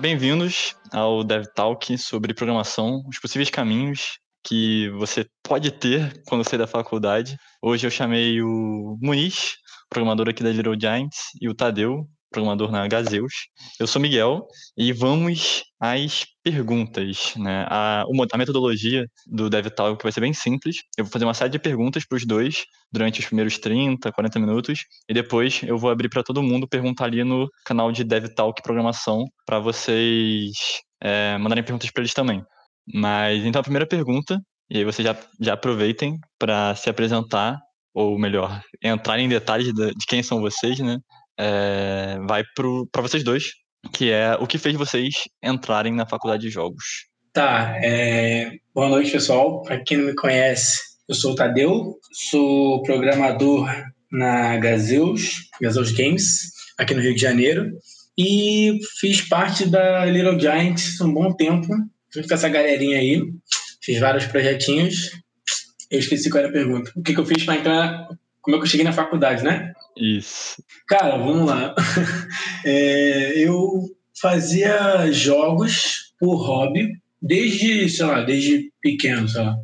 Bem-vindos ao Dev Talk sobre programação, os possíveis caminhos que você pode ter quando sair da faculdade. Hoje eu chamei o Muniz, programador aqui da Little Giants, e o Tadeu, programador na Gazeus. Eu sou Miguel e vamos às perguntas. Né? A, a metodologia do DevTalk vai ser bem simples. Eu vou fazer uma série de perguntas para os dois durante os primeiros 30, 40 minutos e depois eu vou abrir para todo mundo perguntar ali no canal de DevTalk Programação para vocês é, mandarem perguntas para eles também. Mas então a primeira pergunta, e aí vocês já, já aproveitem para se apresentar, ou melhor, entrar em detalhes de, quem são vocês, né? É, vai para vocês dois, que é o que fez vocês entrarem na faculdade de jogos. Tá, é... boa noite pessoal. Para quem não me conhece, eu sou o Tadeu, sou programador na Gazeus, Gazeus Games, aqui no Rio de Janeiro, e fiz parte da Little Giants um bom tempo, junto com essa galerinha aí. Fiz vários projetinhos. Eu esqueci qual era a pergunta. O que, que eu fiz para entrar. Como é que eu cheguei na faculdade, né? Isso. Cara, vamos lá. É, eu fazia jogos por hobby, desde, sei lá, desde pequeno, sei lá.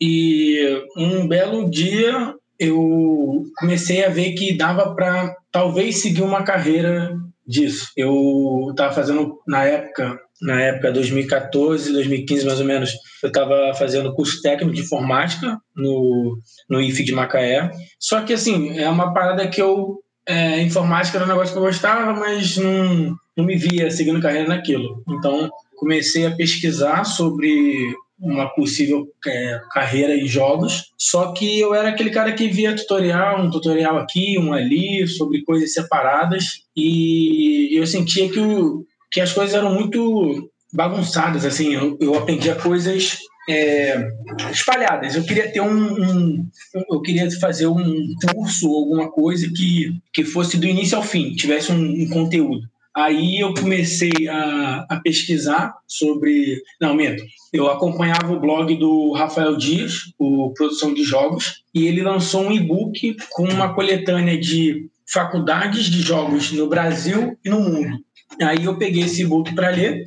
E um belo dia eu comecei a ver que dava para talvez seguir uma carreira disso. Eu estava fazendo na época na época 2014, 2015 mais ou menos, eu estava fazendo curso técnico de informática no, no IF de Macaé. Só que, assim, é uma parada que eu. É, informática era um negócio que eu gostava, mas não, não me via seguindo carreira naquilo. Então, comecei a pesquisar sobre uma possível é, carreira em jogos, só que eu era aquele cara que via tutorial, um tutorial aqui, um ali, sobre coisas separadas, e eu sentia que o, que as coisas eram muito bagunçadas, assim, eu, eu aprendia coisas é, espalhadas. Eu queria ter um, um, eu queria fazer um curso ou alguma coisa que, que fosse do início ao fim, tivesse um, um conteúdo. Aí eu comecei a, a, pesquisar sobre. Não, medo. Eu acompanhava o blog do Rafael Dias, o Produção de Jogos, e ele lançou um e-book com uma coletânea de faculdades de jogos no Brasil e no mundo. Aí eu peguei esse book para ler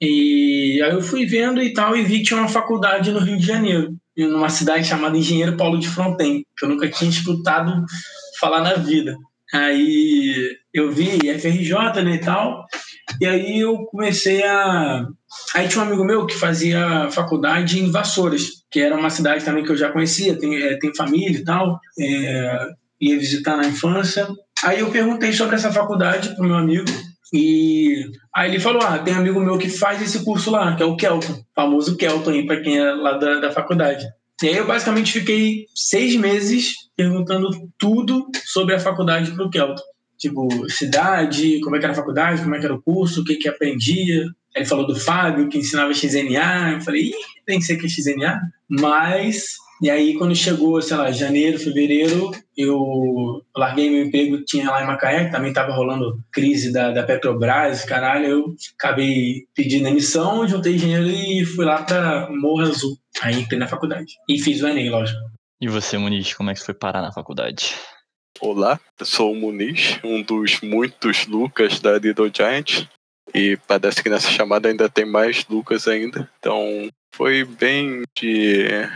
e aí eu fui vendo e tal e vi que tinha uma faculdade no Rio de Janeiro, numa cidade chamada Engenheiro Paulo de Fronten, que eu nunca tinha escutado falar na vida. Aí eu vi FRJ né, e tal, e aí eu comecei a. Aí tinha um amigo meu que fazia faculdade em Vassouras, que era uma cidade também que eu já conhecia, tem, é, tem família e tal, é, ia visitar na infância. Aí eu perguntei sobre essa faculdade pro meu amigo, e aí ele falou: Ah, tem um amigo meu que faz esse curso lá, que é o Kelton, famoso Kelton aí, para quem é lá da, da faculdade. E aí eu basicamente fiquei seis meses perguntando tudo sobre a faculdade pro Kelton. Tipo, cidade, como é que era a faculdade, como é que era o curso, o que que aprendia. Ele falou do Fábio, que ensinava XNA. Eu falei, Ih, tem que ser que é XNA. Mas e aí, quando chegou, sei lá, janeiro, fevereiro, eu larguei meu emprego, tinha lá em Macaé, que também estava rolando crise da, da Petrobras, caralho. Eu acabei pedindo emissão, juntei dinheiro e fui lá para Morro Azul. Aí entrei na faculdade. E fiz o Enem, lógico. E você, Muniz, como é que foi parar na faculdade? Olá, eu sou o Muniz, um dos muitos Lucas da Little Giant. E parece que nessa chamada ainda tem mais Lucas ainda. Então foi bem de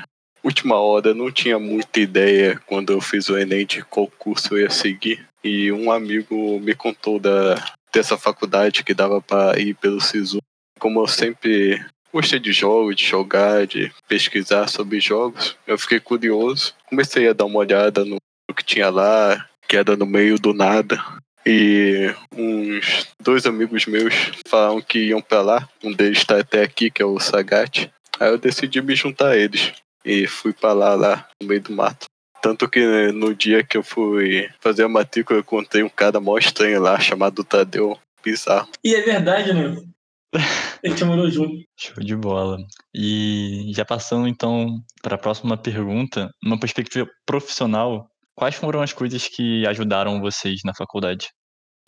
última hora, não tinha muita ideia quando eu fiz o Enem de qual curso eu ia seguir. E um amigo me contou da, dessa faculdade que dava para ir pelo SISU. Como eu sempre gostei de jogos, de jogar, de pesquisar sobre jogos, eu fiquei curioso. Comecei a dar uma olhada no, que tinha lá, que era no meio do nada. E uns dois amigos meus falaram que iam para lá. Um deles está até aqui, que é o Sagat. Aí eu decidi me juntar a eles e fui para lá, lá no meio do mato. Tanto que né, no dia que eu fui fazer a matrícula, eu encontrei um cara mó estranho lá, chamado Tadeu. Bizarro. E é verdade, né? A gente morou junto. Show de bola. E já passando então para a próxima pergunta, numa perspectiva profissional, quais foram as coisas que ajudaram vocês na faculdade?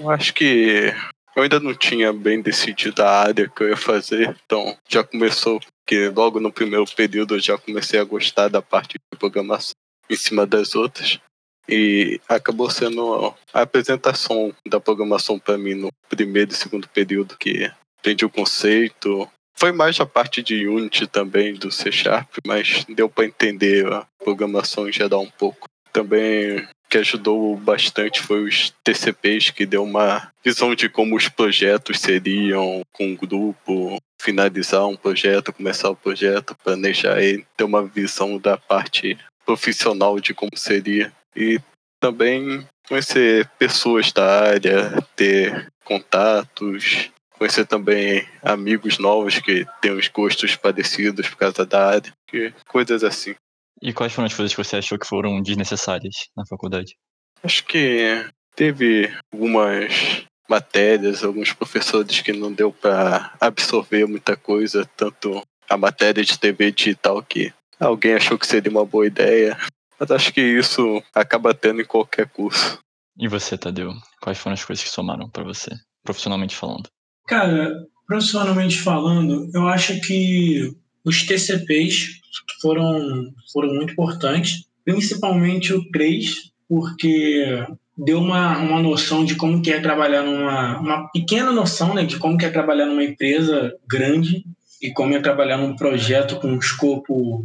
Eu acho que eu ainda não tinha bem decidido a área que eu ia fazer, então já começou que logo no primeiro período eu já comecei a gostar da parte de programação em cima das outras. E acabou sendo a apresentação da programação para mim no primeiro e segundo período que entendi o conceito. Foi mais a parte de Unity também do C Sharp, mas deu para entender a programação em geral um pouco. Também que ajudou bastante foi os TCPs, que deu uma visão de como os projetos seriam com um grupo, finalizar um projeto, começar o projeto, planejar ele, ter uma visão da parte profissional de como seria. E também conhecer pessoas da área, ter contatos, conhecer também amigos novos que têm os gostos parecidos por causa da área, que, coisas assim. E quais foram as coisas que você achou que foram desnecessárias na faculdade? Acho que teve algumas matérias, alguns professores que não deu para absorver muita coisa, tanto a matéria de TV digital que alguém achou que seria uma boa ideia. Mas acho que isso acaba tendo em qualquer curso. E você, Tadeu? Quais foram as coisas que somaram para você, profissionalmente falando? Cara, profissionalmente falando, eu acho que os TCPs foram, foram muito importantes, principalmente o 3, porque deu uma, uma noção de como que é trabalhar numa uma pequena noção né, de como que é trabalhar numa empresa grande e como é trabalhar num projeto com um escopo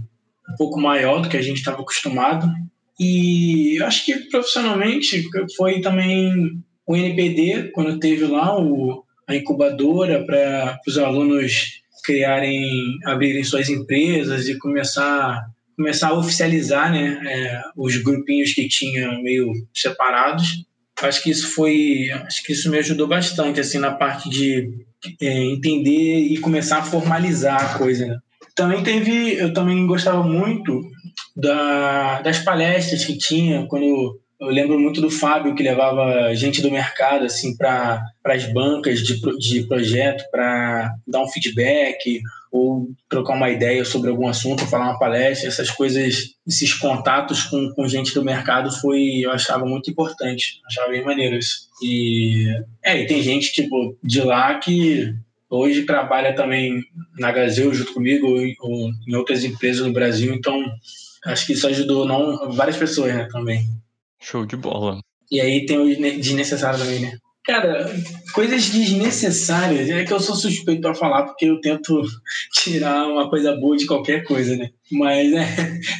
um pouco maior do que a gente estava acostumado. E eu acho que profissionalmente foi também o NPD, quando teve lá o, a incubadora para os alunos criarem, abrirem suas empresas e começar começar a oficializar, né, é, os grupinhos que tinha meio separados. Acho que isso foi, acho que isso me ajudou bastante assim na parte de é, entender e começar a formalizar a coisa. Né? Também teve, eu também gostava muito da, das palestras que tinha quando eu lembro muito do Fábio que levava gente do mercado assim para as bancas de, de projeto para dar um feedback ou trocar uma ideia sobre algum assunto, falar uma palestra, essas coisas, esses contatos com, com gente do mercado foi, eu achava muito importante, achava bem maneiro isso. E, é, e tem gente tipo de lá que hoje trabalha também na Gazeu junto comigo ou, ou em outras empresas no Brasil, então acho que isso ajudou não várias pessoas né, também. Show de bola. E aí tem o desnecessário também, né? Cara, coisas desnecessárias é que eu sou suspeito para falar porque eu tento tirar uma coisa boa de qualquer coisa, né? Mas né,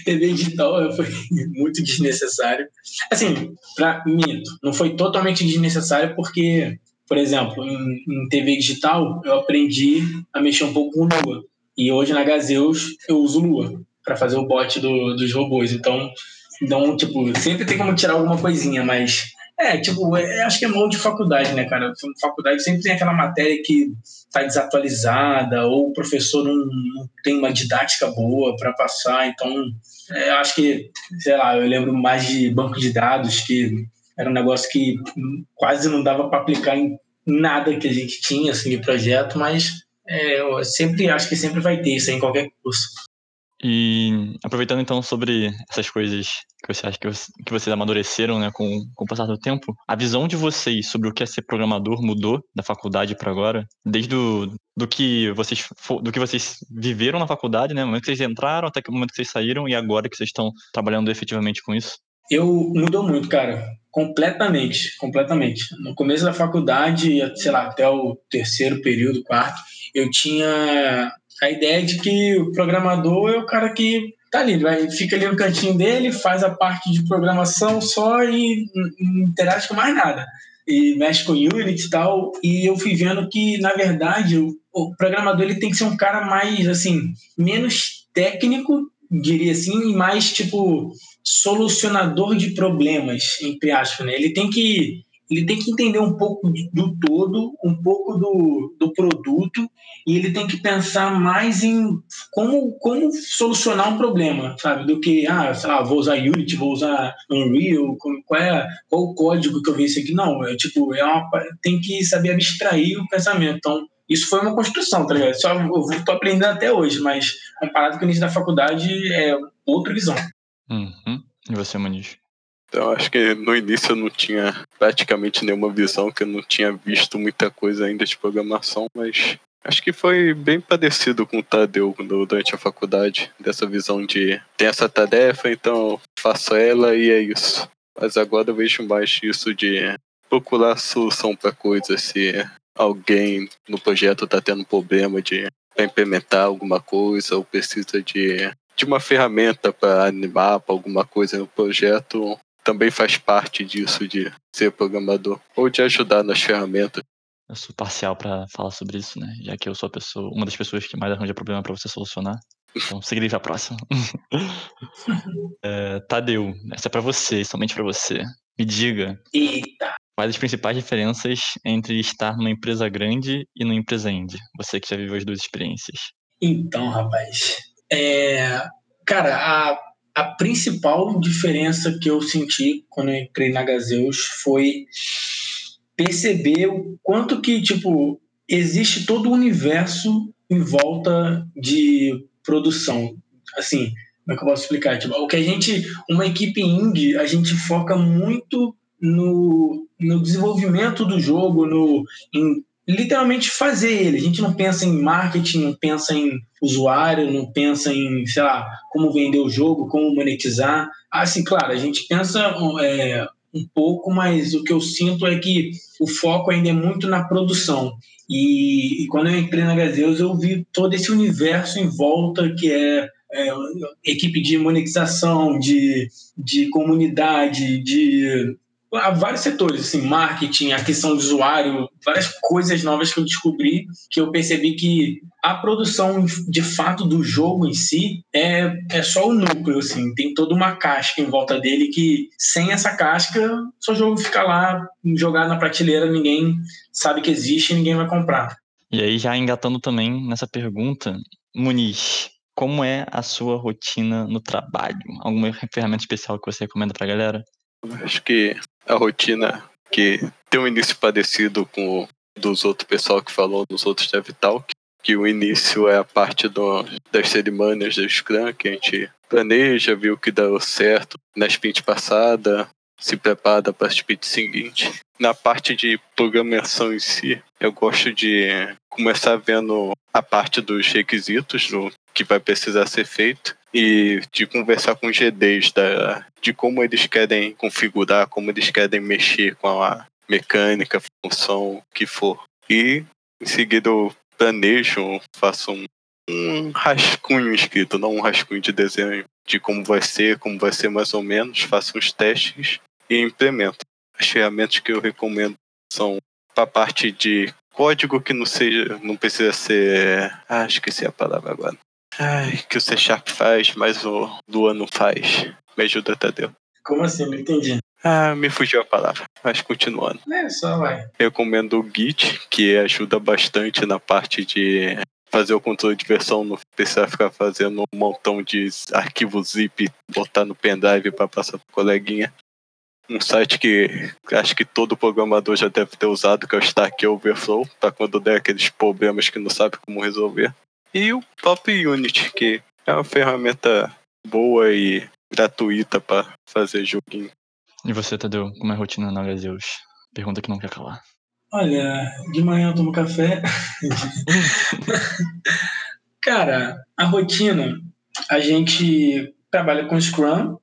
TV digital foi muito desnecessário. Assim, para mim, não foi totalmente desnecessário porque, por exemplo, em, em TV digital eu aprendi a mexer um pouco com Lua. E hoje na Gazeus eu uso Lua para fazer o bot do, dos robôs. Então, então, tipo, sempre tem como tirar alguma coisinha, mas. É, tipo, é, acho que é mal de faculdade, né, cara? Faculdade sempre tem aquela matéria que tá desatualizada, ou o professor não, não tem uma didática boa para passar, então. É, acho que, sei lá, eu lembro mais de banco de dados, que era um negócio que quase não dava para aplicar em nada que a gente tinha, assim, de projeto, mas é, eu sempre acho que sempre vai ter isso em qualquer curso. E aproveitando então sobre essas coisas que você acha que, que vocês amadureceram né, com, com o passar do tempo, a visão de vocês sobre o que é ser programador mudou da faculdade para agora? Desde do, do, que vocês, do que vocês viveram na faculdade, né, no momento que vocês entraram até o momento que vocês saíram e agora que vocês estão trabalhando efetivamente com isso? Eu mudou muito, cara. Completamente, completamente. No começo da faculdade, sei lá, até o terceiro período, quarto, eu tinha a ideia de que o programador é o cara que tá ali, vai, fica ali no cantinho dele, faz a parte de programação só e não interage com mais nada. E mexe com Unity e tal. E eu fui vendo que, na verdade, o, o programador ele tem que ser um cara mais, assim, menos técnico, diria assim, e mais, tipo, solucionador de problemas, entre aspas, né? Ele tem que ele tem que entender um pouco do todo, um pouco do, do produto, e ele tem que pensar mais em como, como solucionar um problema, sabe? Do que, ah, sei lá, vou usar Unity, vou usar Unreal, qual, é, qual o código que eu isso aqui? Não, é tipo, é uma, tem que saber abstrair o pensamento. Então, isso foi uma construção, tá ligado? Só, eu tô aprendendo até hoje, mas comparado com o início da faculdade, é outra visão. Uhum. E você, Maniz? Então, acho que no início eu não tinha praticamente nenhuma visão, que eu não tinha visto muita coisa ainda de programação, mas acho que foi bem parecido com o Tadeu durante a faculdade, dessa visão de tem essa tarefa, então faço ela e é isso. Mas agora eu vejo mais isso de procurar solução para coisas, se alguém no projeto está tendo problema de implementar alguma coisa ou precisa de, de uma ferramenta para animar para alguma coisa no projeto, também faz parte disso de ser programador ou de ajudar nas ferramentas. Eu sou parcial para falar sobre isso, né? Já que eu sou a pessoa, uma das pessoas que mais arranja problema para você solucionar. Então, seguirei para a próxima. é, Tadeu, essa é para você, somente para você. Me diga. Eita. Quais as principais diferenças entre estar numa empresa grande e numa empresa indie? Você que já viveu as duas experiências. Então, rapaz, é... cara, a, a principal diferença que eu senti quando eu entrei na Gazeus foi perceber o quanto que, tipo, existe todo o universo em volta de produção. Assim, como é que eu posso explicar? Tipo, o que a gente, uma equipe indie, a gente foca muito no, no desenvolvimento do jogo, no, em literalmente fazer ele. A gente não pensa em marketing, não pensa em usuário, não pensa em, sei lá, como vender o jogo, como monetizar. Assim, claro, a gente pensa é, um pouco, mas o que eu sinto é que o foco ainda é muito na produção. E, e quando eu entrei na Gazeus, eu vi todo esse universo em volta que é, é equipe de monetização, de, de comunidade, de há vários setores, assim, marketing, aquisição de usuário, várias coisas novas que eu descobri, que eu percebi que a produção de fato do jogo em si é, é só o núcleo, assim, tem toda uma casca em volta dele que sem essa casca, seu jogo fica lá jogado na prateleira, ninguém sabe que existe e ninguém vai comprar. E aí, já engatando também nessa pergunta, Muniz, como é a sua rotina no trabalho? Alguma ferramenta especial que você recomenda pra galera? Acho que a rotina que tem um início parecido com o dos outros pessoal que falou dos outros Dev Talk, que o início é a parte do, das cerimônias do Scrum, que a gente planeja, viu que deu certo na sprint passada, se prepara para a sprint seguinte. Na parte de programação em si, eu gosto de começar vendo a parte dos requisitos do que vai precisar ser feito e de conversar com os GDs da, de como eles querem configurar, como eles querem mexer com a mecânica, função, que for. E em seguida eu planejo, faço um, um rascunho escrito, não um rascunho de desenho de como vai ser, como vai ser mais ou menos, faço uns testes e implemento. As ferramentas que eu recomendo são para a parte de código que não seja, não precisa ser, ah, esqueci a palavra agora. Ai, que o C Sharp faz, mas o Luan não faz. Me ajuda, Tadeu. Como assim? Não entendi. Ah, me fugiu a palavra, mas continuando. É, só vai. Recomendo o Git, que ajuda bastante na parte de fazer o controle de versão, não precisar ficar fazendo um montão de arquivos zip, botar no pendrive para passar pro coleguinha. Um site que acho que todo programador já deve ter usado, que é o Stack Overflow, para quando der aqueles problemas que não sabe como resolver. E o próprio Unity, que é uma ferramenta boa e gratuita para fazer joguinho. E você, Tadeu, como é a rotina na Gazeus? Pergunta que não quer calar. Olha, de manhã eu tomo café. Cara, a rotina, a gente trabalha com Scrum.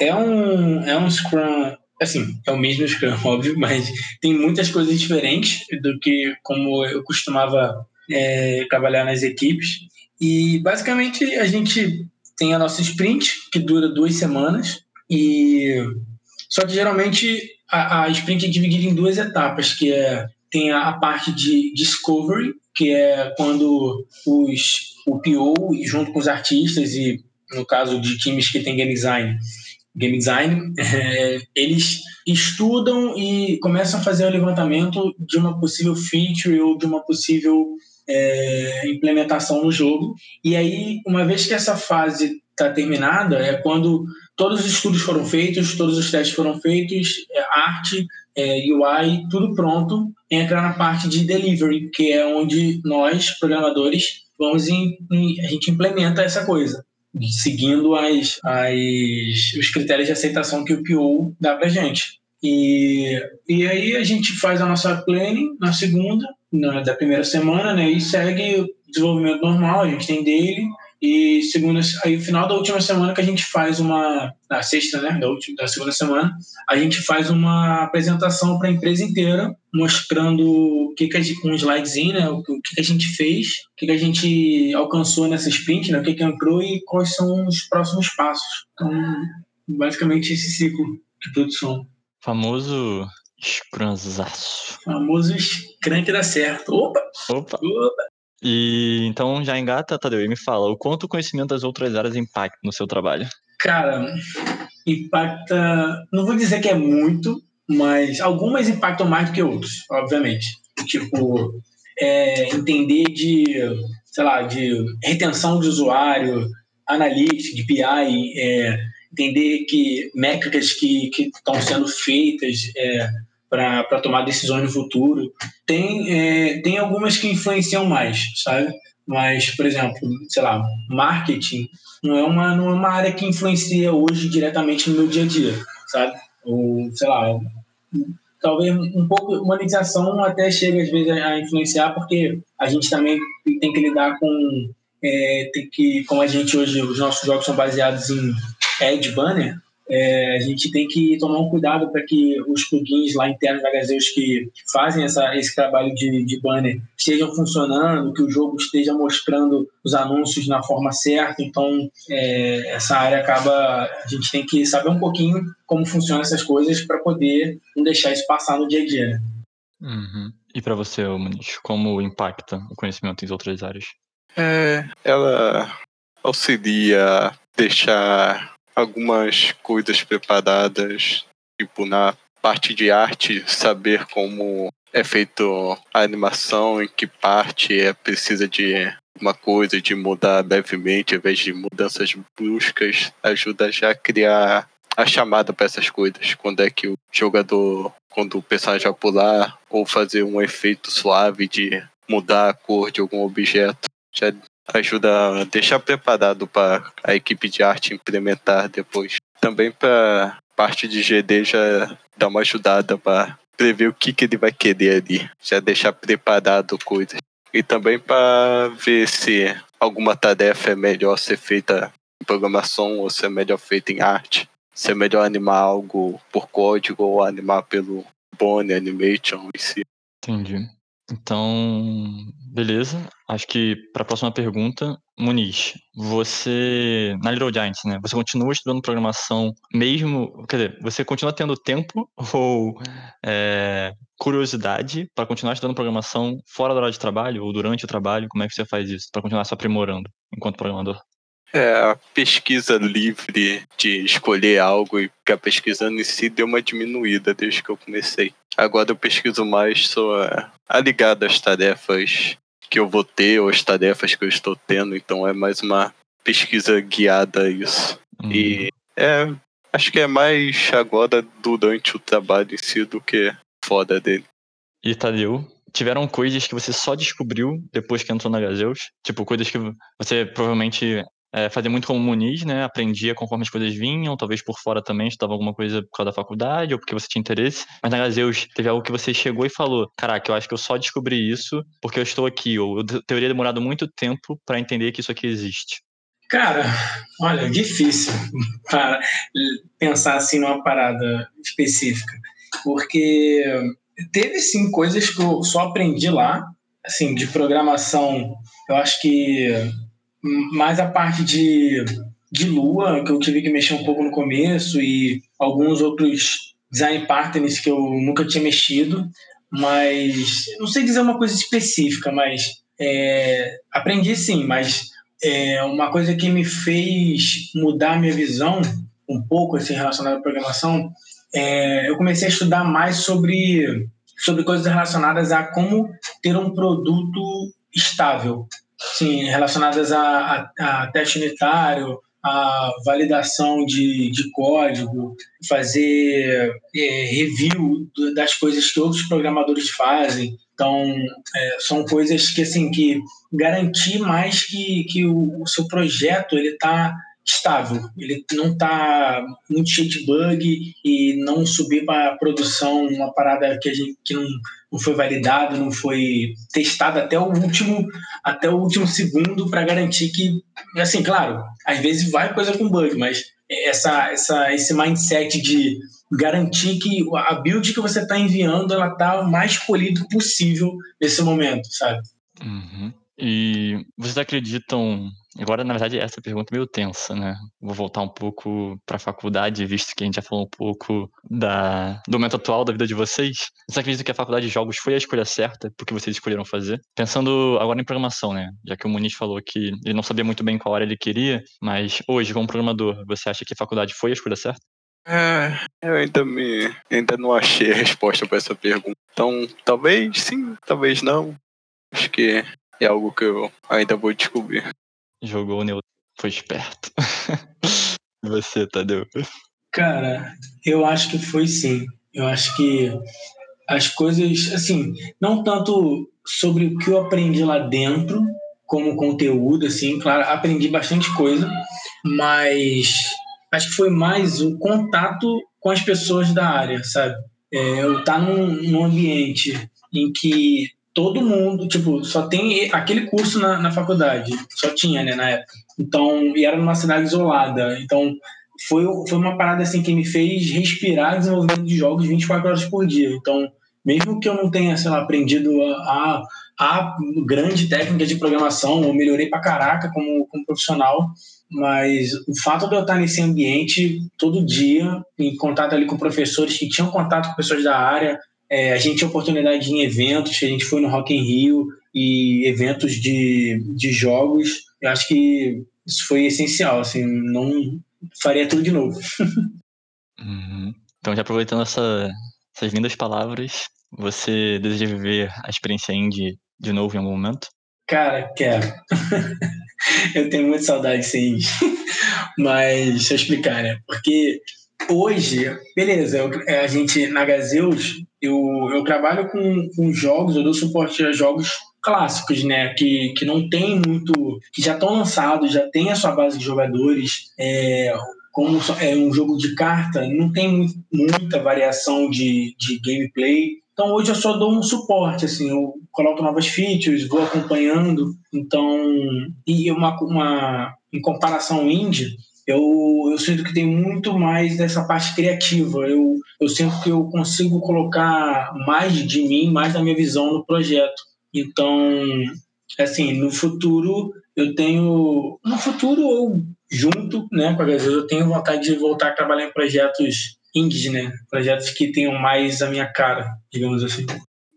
É um, é um Scrum, assim, é o mesmo Scrum, óbvio, mas tem muitas coisas diferentes do que como eu costumava é, trabalhar nas equipes. E basicamente a gente tem a nossa sprint, que dura duas semanas, e só que geralmente a, a sprint é dividida em duas etapas, que é tem a, a parte de discovery, que é quando os, o PO, junto com os artistas, e no caso de times que tem game design, game design, é, eles estudam e começam a fazer o levantamento de uma possível feature ou de uma possível é, implementação no jogo. E aí, uma vez que essa fase está terminada, é quando todos os estudos foram feitos, todos os testes foram feitos, é, arte, é, UI, tudo pronto, entra na parte de delivery, que é onde nós, programadores, vamos em, em, a gente implementa essa coisa, seguindo as, as, os critérios de aceitação que o PO dá para gente. E, e aí a gente faz a nossa planning na segunda, na, da primeira semana, né? E segue o desenvolvimento normal, a gente tem dele, E segunda, aí final da última semana que a gente faz uma, na sexta, né, da, última, da segunda semana, a gente faz uma apresentação para a empresa inteira, mostrando o que que a gente, um slidezinho, né, o, que, que a gente fez, o que, que a gente alcançou nessa sprint, né, o que que entrou e quais são os próximos passos. Então, basicamente esse ciclo de produção. Famoso Scrumzaço. Famoso que dá certo. Opa! Opa! Opa! E então já engata, Tadeu, e me fala, o quanto o conhecimento das outras áreas impacta no seu trabalho? Cara, impacta. Não vou dizer que é muito, mas algumas impactam mais do que outras, obviamente. Tipo, é, entender de, sei lá, de retenção de usuário, analytics, de BI, é, entender que métricas que estão sendo feitas é, para tomar decisões no futuro. Tem, é, tem algumas que influenciam mais, sabe? Mas, por exemplo, sei lá, marketing não é uma, não é uma área que influencia hoje diretamente no meu dia a dia, sabe? Ou, sei lá, talvez um pouco monetização até chega às vezes a influenciar porque a gente também tem que lidar com é, tem que como a gente hoje os nossos jogos são baseados em ad banner é, a gente tem que tomar um cuidado para que os plugins lá internos da Gazeus que fazem essa, esse trabalho de, de banner estejam funcionando, que o jogo esteja mostrando os anúncios na forma certa. Então, é, essa área acaba. A gente tem que saber um pouquinho como funcionam essas coisas para poder não deixar isso passar no dia a dia. Né? Uhum. E para você, Muniz, como impacta o conhecimento em outras áreas? É, ela auxilia deixar algumas coisas preparadas, tipo na parte de arte, saber como é feito a animação, em que parte é precisa de uma coisa, de mudar levemente, ao invés de mudanças bruscas, ajuda já a criar a chamada para essas coisas. Quando é que o jogador, quando o personagem vai pular, ou fazer um efeito suave de mudar a cor de algum objeto, já ajuda a deixar preparado para a equipe de arte implementar depois. Também para parte de GD já dar uma ajudada para prever o que, que ele vai querer ali, já deixar preparado coisas. E também para ver se alguma tarefa é melhor ser feita em programação ou se é melhor feita em arte. Se é melhor animar algo por código ou animar pelo Bone Animation em si. Entendi. Então, beleza. Acho que para a próxima pergunta, Muniz, você na Little Giants, né? Você continua estudando programação mesmo? Quer dizer, você continua tendo tempo ou é, curiosidade para continuar estudando programação fora da hora de trabalho ou durante o trabalho? Como é que você faz isso para continuar se aprimorando enquanto programador? É, a pesquisa livre de escolher algo e ficar pesquisando em si deu uma diminuída desde que eu comecei. Agora eu pesquiso mais sobre a ligada às tarefas que eu vou ter ou as tarefas que eu estou tendo, então é mais uma pesquisa guiada a isso. Uhum. E é, acho que é mais agora durante o trabalho em si do que fora dele. E Tadeu, tiveram coisas que você só descobriu depois que entrou na Gazeus? Tipo, coisas que você provavelmente é, fazia muito como Muniz, né? Aprendia conforme as coisas vinham, talvez por fora também, estudava alguma coisa por causa da faculdade ou porque você tinha interesse. Mas na Gazeus teve algo que você chegou e falou: Caraca, eu acho que eu só descobri isso porque eu estou aqui, ou eu teria demorado muito tempo para entender que isso aqui existe. Cara, olha, difícil para pensar assim numa parada específica, porque teve sim coisas que eu só aprendi lá, assim, de programação. Eu acho que mais a parte de, de Lua, que eu tive que mexer um pouco no começo, e alguns outros design patterns que eu nunca tinha mexido, mas não sei dizer uma coisa específica, mas é, aprendi sim, mas é, uma coisa que me fez mudar minha visão um pouco assim, relacionada à programação, é, eu comecei a estudar mais sobre, sobre coisas relacionadas a como ter um produto estável, sim, relacionadas a, a, a teste unitário, a validação de, de código, fazer é, review das coisas que outros programadores fazem. Então, é, são coisas que, assim, que garantir mais que, que o, o seu projeto ele está estável. Ele não está muito cheio de bug e não subir para produção uma parada que a gente que não, não foi validado, não foi testado até o último até o último segundo para garantir que assim, claro, às vezes vai coisa com bug, mas essa, essa esse mindset de garantir que a build que você está enviando ela tá o mais polido possível nesse momento, sabe? Uhum. E vocês acreditam. Agora, na verdade, essa pergunta é meio tensa, né? Vou voltar um pouco para a faculdade, visto que a gente já falou um pouco da, do momento atual da vida de vocês. Vocês acreditam que a faculdade de jogos foi a escolha certa porque vocês escolheram fazer? Pensando agora em programação, né? Já que o Muniz falou que ele não sabia muito bem qual área ele queria, mas hoje, como programador, você acha que a faculdade foi a escolha certa? É, eu ainda me ainda não achei a resposta para essa pergunta. Então, talvez sim, talvez não. Acho que é algo que eu ainda vou descobrir. Jogou o neutro, foi esperto. você, Tadeu? Cara, eu acho que foi sim. Eu acho que as coisas, assim, não tanto sobre o que eu aprendi lá dentro, como conteúdo, assim, claro, aprendi bastante coisa, mas acho que foi mais o contato com as pessoas da área, sabe? É, eu estar tá num, num ambiente em que todo mundo, tipo, só tem aquele curso na, na faculdade, só tinha, né, na época. Então, e era numa cidade isolada. Então, foi, foi uma parada assim que me fez respirar desenvolvimento de jogos 24 horas por dia. Então, mesmo que eu não tenha, sei lá, aprendido a, a, a grande técnica de programação, ou melhorei pra caraca como, como profissional, mas o fato de eu estar nesse ambiente todo dia, em contato ali com professores que tinham contato com pessoas da área, é, a gente tinha oportunidade em eventos, a gente foi no Rock in Rio e eventos de, de jogos. Eu acho que isso foi essencial, assim, não faria tudo de novo. Uhum. Então, já aproveitando essa, essas lindas palavras, você deseja viver a experiência indie de novo em algum momento? Cara, quero. eu tenho muita saudade indie. Mas, deixa eu explicar, né? Porque hoje, beleza, eu, a gente, na Gazeus, eu, eu trabalho com, com jogos, eu dou suporte a jogos clássicos, né? Que, que não tem muito. que já estão lançados, já tem a sua base de jogadores. É, como é um jogo de carta, não tem muita variação de, de gameplay. Então hoje eu só dou um suporte, assim, eu coloco novas features, vou acompanhando. Então, e uma, uma em comparação indie, eu, eu sinto que tem muito mais dessa parte criativa. Eu, eu sinto que eu consigo colocar mais de mim, mais da minha visão no projeto. Então, assim, no futuro eu tenho, no futuro ou junto, né, com a Gazeta, eu tenho vontade de voltar a trabalhar em projetos indies, né, projetos que tenham mais a minha cara, digamos assim.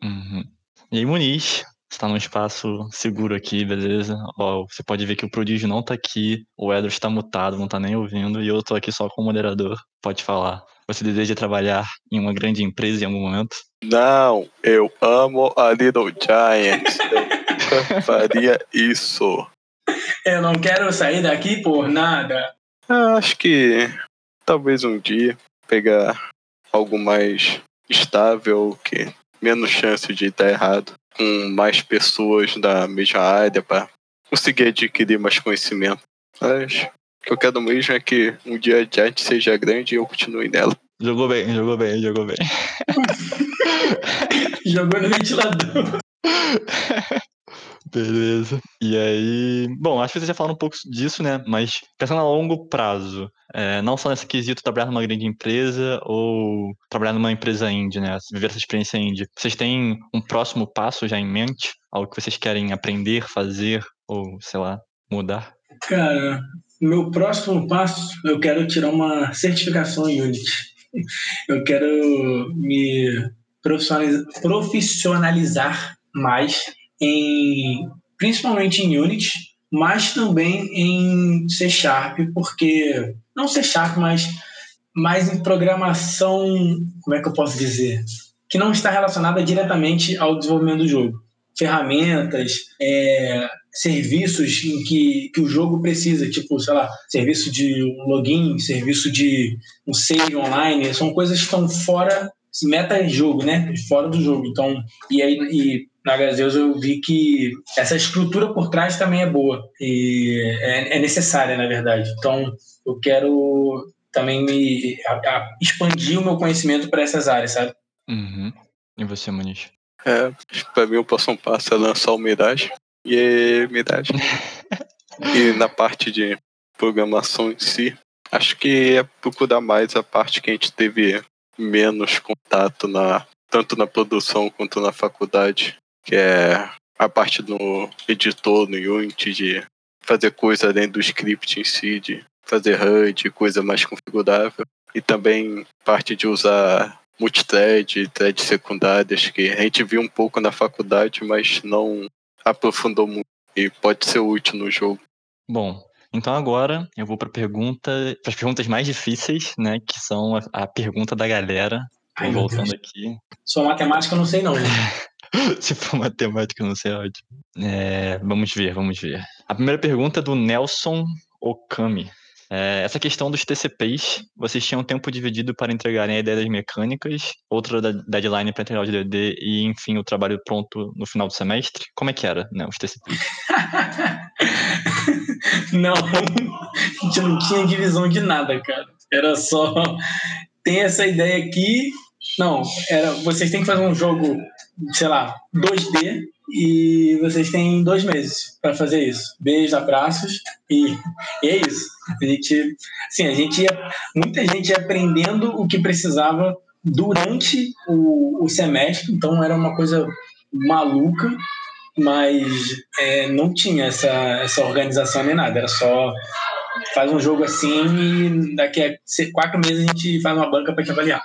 Uhum. E aí, Muniz, está num espaço seguro aqui, beleza? Ó, você pode ver que o prodígio não tá aqui, o Edward está mutado, não tá nem ouvindo, e eu tô aqui só como moderador. Pode falar. Você deseja trabalhar em uma grande empresa em algum momento? Não, eu amo a Little Giants. eu faria isso. Eu não quero sair daqui por nada. Ah, acho que talvez um dia pegar algo mais estável, que menos chance de dar errado com mais pessoas da mesma área para conseguir adquirir mais conhecimento. Mas o que eu quero mesmo é que um dia a Giant seja grande e eu continue nela. Jogou bem, jogou bem, jogou bem. jogou no ventilador. Beleza. E aí, bom, acho que vocês já falaram um pouco disso, né? Mas pensando a longo prazo, é, não só nesse quesito trabalhar numa grande empresa ou trabalhar numa empresa indie, né? Viver essa experiência indie. Vocês têm um próximo passo já em mente? Algo que vocês querem aprender, fazer ou, sei lá, mudar? Cara, meu próximo passo, eu quero tirar uma certificação em Unity. Eu quero me profissionalizar mais em principalmente em Unity, mas também em C Sharp, porque não C Sharp, mas mais em programação, como é que eu posso dizer, que não está relacionada diretamente ao desenvolvimento do jogo. Ferramentas, é, serviços em que, que o jogo precisa, tipo, sei lá, serviço de login, serviço de um save online, são coisas que estão fora meta jogo, né? Fora do jogo. Então, e aí e na Gazeus eu vi que essa estrutura por trás também é boa e é, é necessária, na verdade. Então, eu quero também me a, a expandir o meu conhecimento para essas áreas, sabe? Uhum. E você, Muniz? É, para mim o próximo passo é lançar o Mirage. E é Mirage. e na parte de programação em si, acho que é procurar mais a parte que a gente teve menos contato na tanto na produção quanto na faculdade, que é a parte do editor no Unity de fazer coisa dentro do script em si, de fazer HUD, coisa mais configurável, e também parte de usar multithread, threads secundárias, que a gente viu um pouco na faculdade, mas não aprofundou muito e pode ser útil no jogo. Bom, então agora eu vou para pergunta, para as perguntas mais difíceis, né, que são a, a pergunta da galera. Ai, voltando aqui. Só matemática eu não sei não. Se for matemática não sei, é ótimo. É, vamos ver, vamos ver. A primeira pergunta é do Nelson Okami. É, essa questão dos TCPs, vocês tinham tempo dividido para entregarem a ideia das mecânicas, outra da deadline para entregar o DD e, enfim, o trabalho pronto no final do semestre? Como é que era, né, os TCPs? não, a gente não tinha divisão de nada, cara. Era só tem essa ideia aqui. Não, era vocês têm que fazer um jogo, sei lá, 2D e vocês têm dois meses para fazer isso. Beijos, abraços e, e, é isso. A gente, assim, a gente ia, muita gente ia aprendendo o que precisava durante o, o semestre, então era uma coisa maluca, mas é, não tinha essa, essa organização nem nada, era só faz um jogo assim e daqui a quatro meses a gente faz uma banca para te avaliar.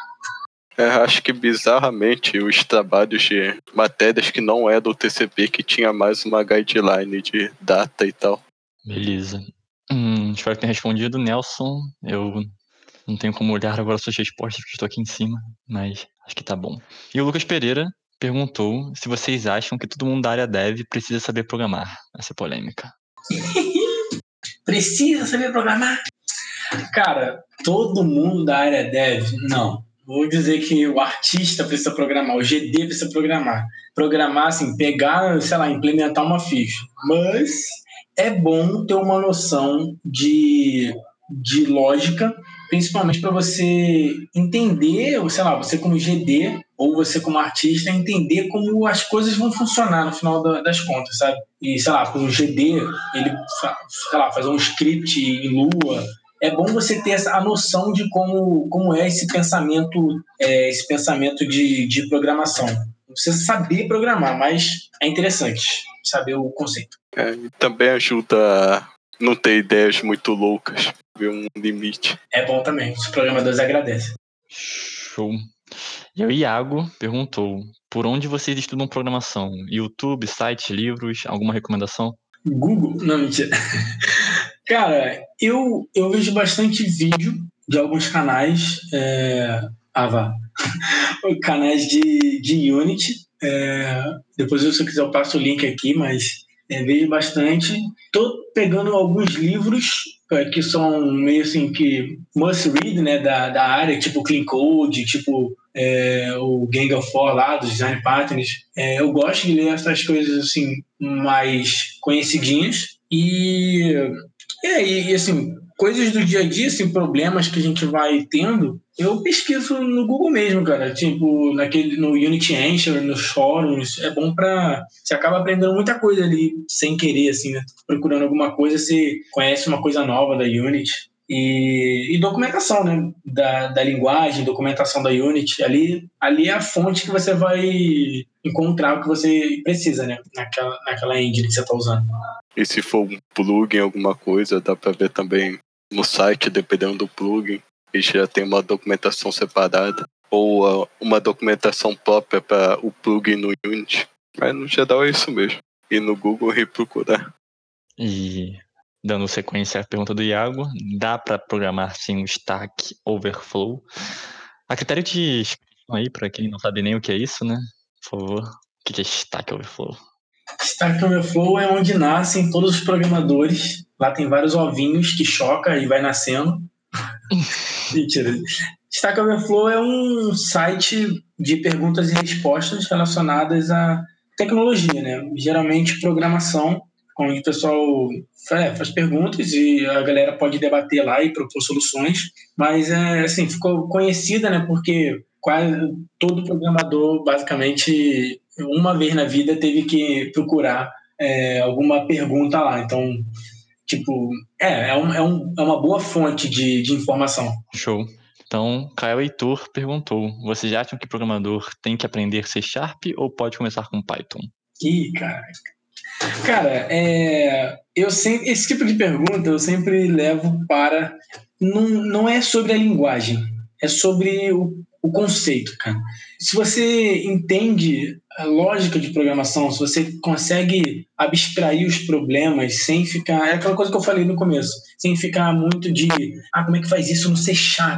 É, acho que bizarramente os trabalhos de matérias que não é do TCP que tinha mais uma guideline de data e tal. Beleza. Hum, espero que tenha respondido, Nelson. Eu não tenho como olhar agora suas respostas porque estou aqui em cima, mas acho que tá bom. E o Lucas Pereira perguntou se vocês acham que todo mundo da área dev precisa saber programar. Essa é polêmica. precisa saber programar? Cara, todo mundo da área dev, não vou dizer que o artista precisa programar, o GD precisa programar. Programar, assim, pegar, sei lá, implementar uma ficha. Mas é bom ter uma noção de, de lógica, principalmente para você entender, sei lá, você como GD ou você como artista, entender como as coisas vão funcionar no final das contas, sabe? E, sei lá, com o GD, ele, sei lá, fazer um script em Lua, é bom você ter a noção de como, como é esse pensamento, é, esse pensamento de, de programação. Não precisa saber programar, mas é interessante saber o conceito. É, e também ajuda a não ter ideias muito loucas, ver um limite. É bom também, os programadores agradecem. Show. E o Iago perguntou: por onde vocês estudam programação? YouTube, site, livros, alguma recomendação? Google? Não, mentira. Cara, eu, eu vejo bastante vídeo de alguns canais. É... Vá. canais de, de Unity. É... Depois, se eu quiser, eu passo o link aqui, mas é, vejo bastante. Tô pegando alguns livros é, que são meio assim que must read, né, da, da área, tipo Clean Code, tipo é, o Gang of Four lá, dos design patterns. É, eu gosto de ler essas coisas assim mais conhecidinhas e é, e, assim, coisas do dia a dia, assim, problemas que a gente vai tendo, eu pesquiso no Google mesmo, cara. Tipo, naquele, no Unity Answer, nos fóruns, é bom pra. Você acaba aprendendo muita coisa ali sem querer, assim, né? Procurando alguma coisa, você conhece uma coisa nova da Unity. E, e, documentação, né? Da, da linguagem, documentação da Unity. Ali, ali é a fonte que você vai encontrar o que você precisa, né? Naquela, naquela engine que você está usando. E se for um plugin, alguma coisa, dá para ver também no site, dependendo do plugin. E já tem uma documentação separada. Ou uh, uma documentação própria para o plugin no Unity. Mas no geral é isso mesmo. E no Google reprocurar. E dando sequência à pergunta do Iago, dá para programar sem um Stack Overflow? A critério de aí, para quem não sabe nem o que é isso, né? Por favor, o que é Stack Overflow? Stack Overflow é onde nascem todos os programadores. Lá tem vários ovinhos que choca e vai nascendo. Mentira. Stack Overflow é um site de perguntas e respostas relacionadas a tecnologia, né? Geralmente programação, onde o pessoal é, faz perguntas e a galera pode debater lá e propor soluções, mas é assim, ficou conhecida, né? Porque quase todo programador, basicamente, uma vez na vida teve que procurar é, alguma pergunta lá. Então, tipo, é, é, um, é, um, é uma boa fonte de, de informação. Show. Então, Caio Heitor perguntou: vocês acham que programador tem que aprender C Sharp ou pode começar com Python? Ih, cara. Cara, é, eu sempre, esse tipo de pergunta eu sempre levo para. Não, não é sobre a linguagem, é sobre o, o conceito, cara. Se você entende a lógica de programação, se você consegue abstrair os problemas sem ficar. É aquela coisa que eu falei no começo, sem ficar muito de. Ah, como é que faz isso no C?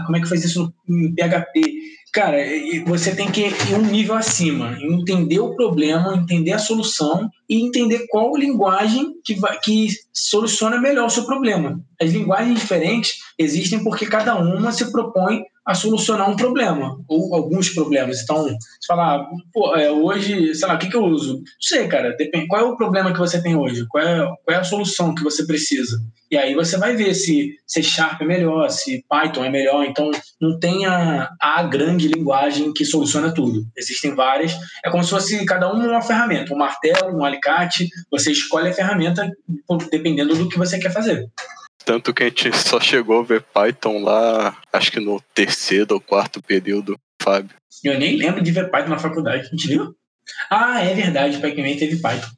Como é que faz isso no PHP? Cara, você tem que ir um nível acima, entender o problema, entender a solução e entender qual linguagem que, vai, que soluciona melhor o seu problema. As linguagens diferentes existem porque cada uma se propõe a solucionar um problema ou alguns problemas. Então, você fala, pô, é, hoje, sei lá, o que, que eu uso? Não sei, cara, depende. Qual é o problema que você tem hoje? Qual é, qual é a solução que você precisa? E aí você vai ver se C Sharp é melhor, se Python é melhor. Então, não tem a, a grande linguagem que soluciona tudo. Existem várias. É como se fosse cada uma uma ferramenta, um martelo, um alicate. Você escolhe a ferramenta dependendo do que você quer fazer. Tanto que a gente só chegou a ver Python lá, acho que no terceiro ou quarto período, Fábio. Eu nem lembro de ver Python na faculdade. A gente viu? Ah, é verdade, Pac-Man teve Python.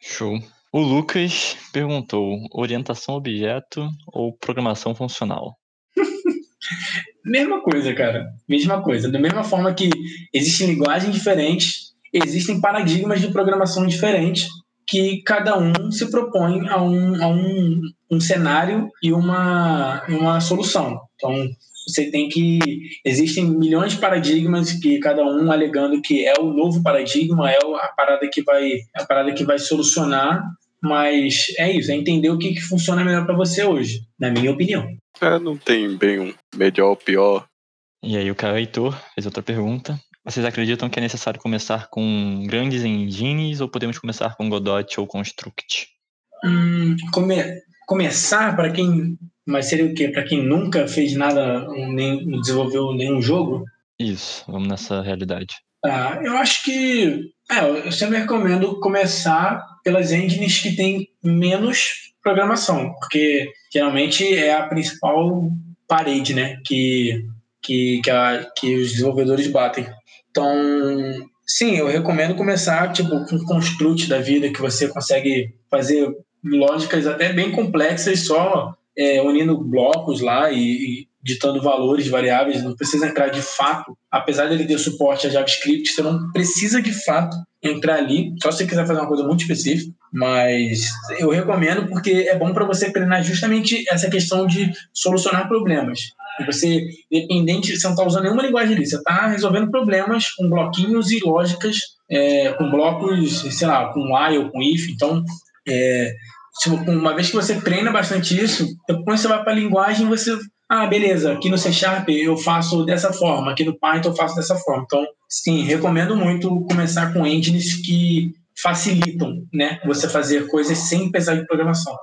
Show. O Lucas perguntou: orientação objeto ou programação funcional? Mesma coisa, cara. Mesma coisa. Da mesma forma que existem linguagens diferentes, existem paradigmas de programação diferentes que cada um se propõe a um, a um, um cenário e uma, uma solução. Então, você tem que. Existem milhões de paradigmas que cada um alegando que é o novo paradigma, é a parada que vai, a parada que vai solucionar, mas é isso, é entender o que, que funciona melhor para você hoje, na minha opinião. É, não tem bem um melhor ou pior. E aí o Caio Heitor fez outra pergunta. Vocês acreditam que é necessário começar com grandes engines ou podemos começar com Godot ou Construct? Hum, come, começar para quem. Mas seria o quê? Para quem nunca fez nada, nem desenvolveu nenhum jogo? Isso, vamos nessa realidade. Ah, eu acho que. É, eu sempre recomendo começar pelas engines que têm menos programação, porque geralmente é a principal parede né, que, que, que, a, que os desenvolvedores batem. Então, sim, eu recomendo começar tipo com construct da vida que você consegue fazer lógicas até bem complexas só é, unindo blocos lá e, e ditando valores variáveis, não precisa entrar de fato, apesar dele ter suporte a JavaScript, você não precisa de fato entrar ali, só se você quiser fazer uma coisa muito específica, mas eu recomendo porque é bom para você treinar justamente essa questão de solucionar problemas. E você, independente, você não está usando nenhuma linguagem ali, você está resolvendo problemas com bloquinhos e lógicas, é, com blocos, sei lá, com while, com if, então é, uma vez que você treina bastante isso, depois você vai para a linguagem você ah, beleza, aqui no C Sharp eu faço dessa forma, aqui no Python eu faço dessa forma. Então, sim, recomendo muito começar com engines que facilitam né, você fazer coisas sem pesar de programação.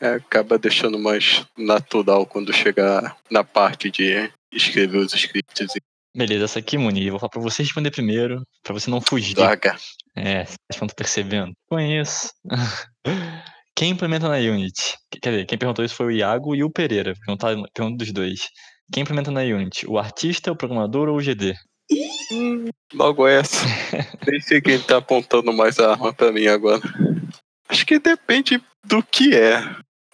É, acaba deixando mais natural quando chegar na parte de escrever os scripts. Beleza, essa aqui, Muni, vou falar pra você responder primeiro, pra você não fugir. Droga. É, não tô percebendo. Conheço. Quem implementa na Unity? Quer dizer, quem perguntou isso foi o Iago e o Pereira. Perguntaram, pergunta dos dois. Quem implementa na Unity? O artista, o programador ou o GD? Hum, logo essa. Nem sei quem tá apontando mais a arma pra mim agora. Acho que depende do que é.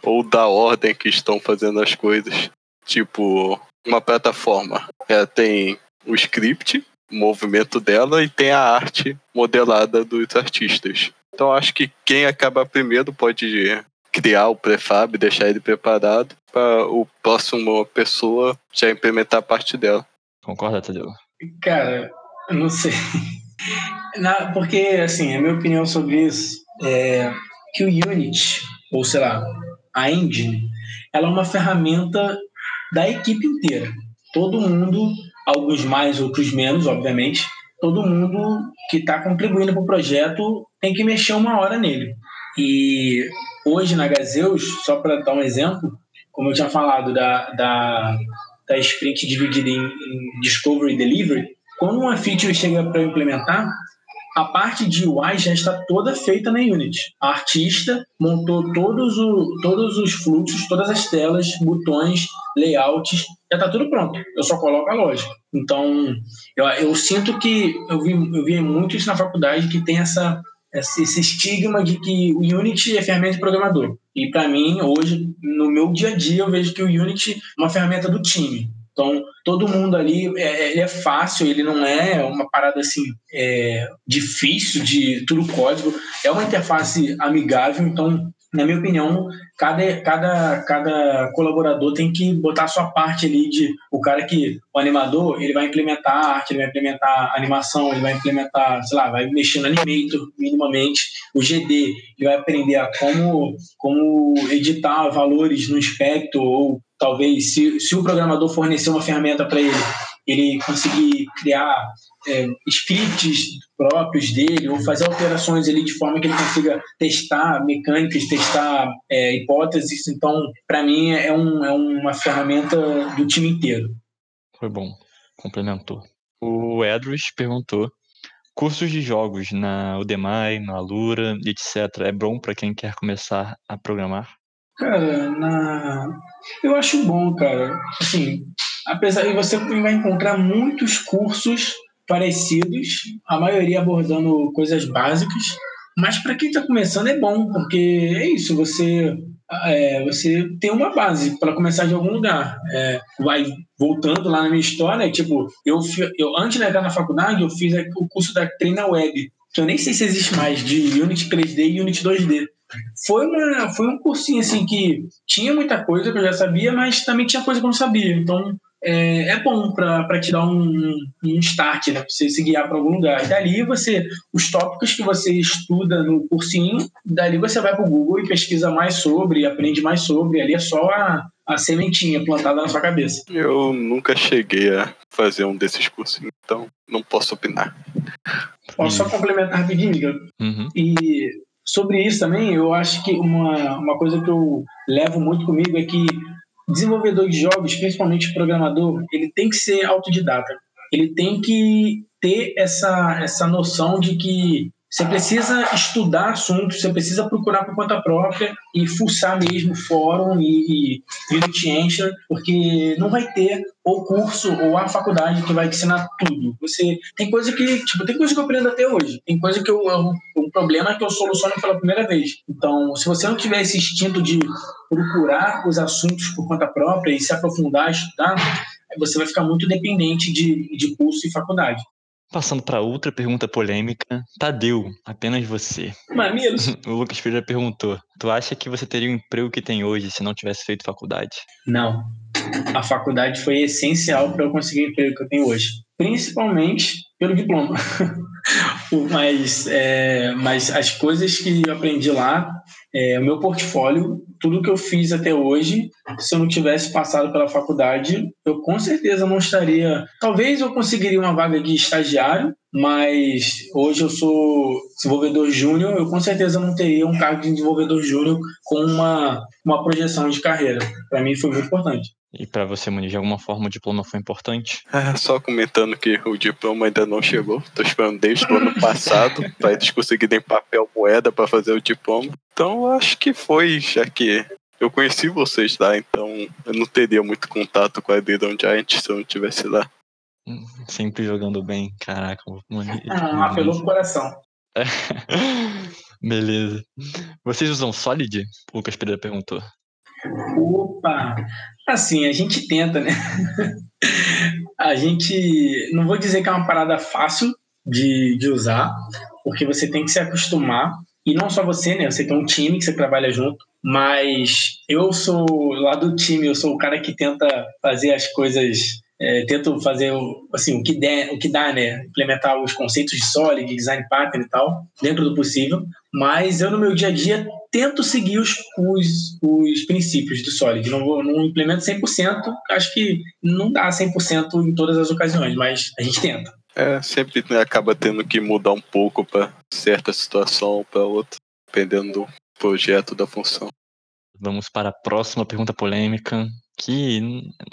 Ou da ordem que estão fazendo as coisas. Tipo, uma plataforma. Ela tem o script, o movimento dela e tem a arte modelada dos artistas. Então acho que quem acaba primeiro pode criar o prefab, deixar ele preparado para o próximo pessoa já implementar a parte dela. Concorda, Tadeu? Cara, eu não sei. Na, porque, assim, a minha opinião sobre isso é que o Unity, ou sei lá, a engine, ela é uma ferramenta da equipe inteira. Todo mundo, alguns mais, outros menos, obviamente, todo mundo que está contribuindo para o projeto tem que mexer uma hora nele. E hoje na Gazeus, só para dar um exemplo, como eu tinha falado da, da, da sprint dividida em, em Discovery e Delivery, quando uma feature chega para implementar, a parte de UI já está toda feita na Unity. A artista montou todos, o, todos os fluxos, todas as telas, botões, layouts, já está tudo pronto. Eu só coloco a lógica. Então, eu, eu sinto que eu vi, eu vi muito isso na faculdade, que tem essa, esse estigma de que o Unity é ferramenta de programador. E para mim, hoje, no meu dia a dia, eu vejo que o Unity é uma ferramenta do time. Então, todo mundo ali, é, ele é fácil, ele não é uma parada assim é, difícil de tudo código. É uma interface amigável, então, na minha opinião, cada, cada, cada colaborador tem que botar a sua parte ali de o cara que, o animador, ele vai implementar a arte, ele vai implementar a animação, ele vai implementar, sei lá, vai mexer no Animator minimamente, o GD, ele vai aprender a como, como editar valores no Inspector ou talvez, se, se o programador fornecer uma ferramenta para ele, ele conseguir criar é, scripts próprios dele ou fazer alterações ali de forma que ele consiga testar mecânicas, testar é, hipóteses. Então, para mim, é, um, é uma ferramenta do time inteiro. Foi bom, complementou. O Edris perguntou cursos de jogos na Udemy, na Alura, etc. É bom para quem quer começar a programar? Cara, na... eu acho bom, cara. Assim, apesar de você vai encontrar muitos cursos parecidos, a maioria abordando coisas básicas, mas para quem está começando é bom, porque é isso, você é, você tem uma base para começar de algum lugar. É, vai voltando lá na minha história, tipo, eu, eu antes de entrar na faculdade, eu fiz o curso da Treina Web, que eu nem sei se existe mais, de Unity 3D e Unity 2D foi, uma, foi um cursinho assim que tinha muita coisa que eu já sabia, mas também tinha coisa que eu não sabia. Então é, é bom para te dar um, um start, né? você se guiar para algum lugar. E dali você, os tópicos que você estuda no cursinho, dali você vai para o Google e pesquisa mais sobre, aprende mais sobre. Ali é só a, a sementinha plantada na sua cabeça. Eu nunca cheguei a fazer um desses cursos, então não posso opinar. Posso só complementar rapidinho, uhum. E sobre isso também, eu acho que uma, uma coisa que eu levo muito comigo é que desenvolvedor de jogos, principalmente programador, ele tem que ser autodidata. Ele tem que ter essa, essa noção de que você precisa estudar assuntos, você precisa procurar por conta própria e fuçar mesmo fórum e, e Unity porque não vai ter o curso ou a faculdade que vai te ensinar tudo. Você tem coisa que, tipo, tem coisa que eu aprendo até hoje. Tem coisa que eu, eu um problema é que eu soluciono pela primeira vez. Então, se você não tiver esse instinto de procurar os assuntos por conta própria e se aprofundar, estudar, você vai ficar muito dependente de, de curso e faculdade. Passando para outra pergunta polêmica, Tadeu, apenas você. Mamilos. o Lucas Pereira perguntou: Tu acha que você teria o emprego que tem hoje se não tivesse feito faculdade? Não. A faculdade foi essencial para eu conseguir o emprego que eu tenho hoje. Principalmente pelo diploma. mas, é, mas as coisas que eu aprendi lá é, o meu portfólio, tudo que eu fiz até hoje, se eu não tivesse passado pela faculdade, eu com certeza não estaria. Talvez eu conseguiria uma vaga de estagiário, mas hoje eu sou desenvolvedor júnior, eu com certeza não teria um cargo de desenvolvedor júnior com uma, uma projeção de carreira. Para mim foi muito importante. E para você, Muniz, de alguma forma o diploma foi importante? É, só comentando que o diploma ainda não chegou. Tô esperando desde o ano passado para eles conseguirem papel moeda para fazer o diploma. Então acho que foi, já que eu conheci vocês lá, então eu não teria muito contato com a Deadon Giant se eu não tivesse lá. Sempre jogando bem, caraca. Muniz, ah, pro coração. Beleza. Vocês usam Solid? O Lucas Pereira perguntou. Opa! Assim, a gente tenta, né? a gente. Não vou dizer que é uma parada fácil de, de usar, porque você tem que se acostumar. E não só você, né? Você tem um time que você trabalha junto. Mas eu sou lá do time, eu sou o cara que tenta fazer as coisas é, tento fazer assim, o, que der, o que dá, né? Implementar os conceitos de Solid, design pattern e tal, dentro do possível. Mas eu, no meu dia a dia, tento seguir os, os, os princípios do Solid. Não, vou, não implemento 100%, acho que não dá 100% em todas as ocasiões, mas a gente tenta. É, sempre né, acaba tendo que mudar um pouco para certa situação ou para outra, dependendo do projeto da função. Vamos para a próxima pergunta polêmica, que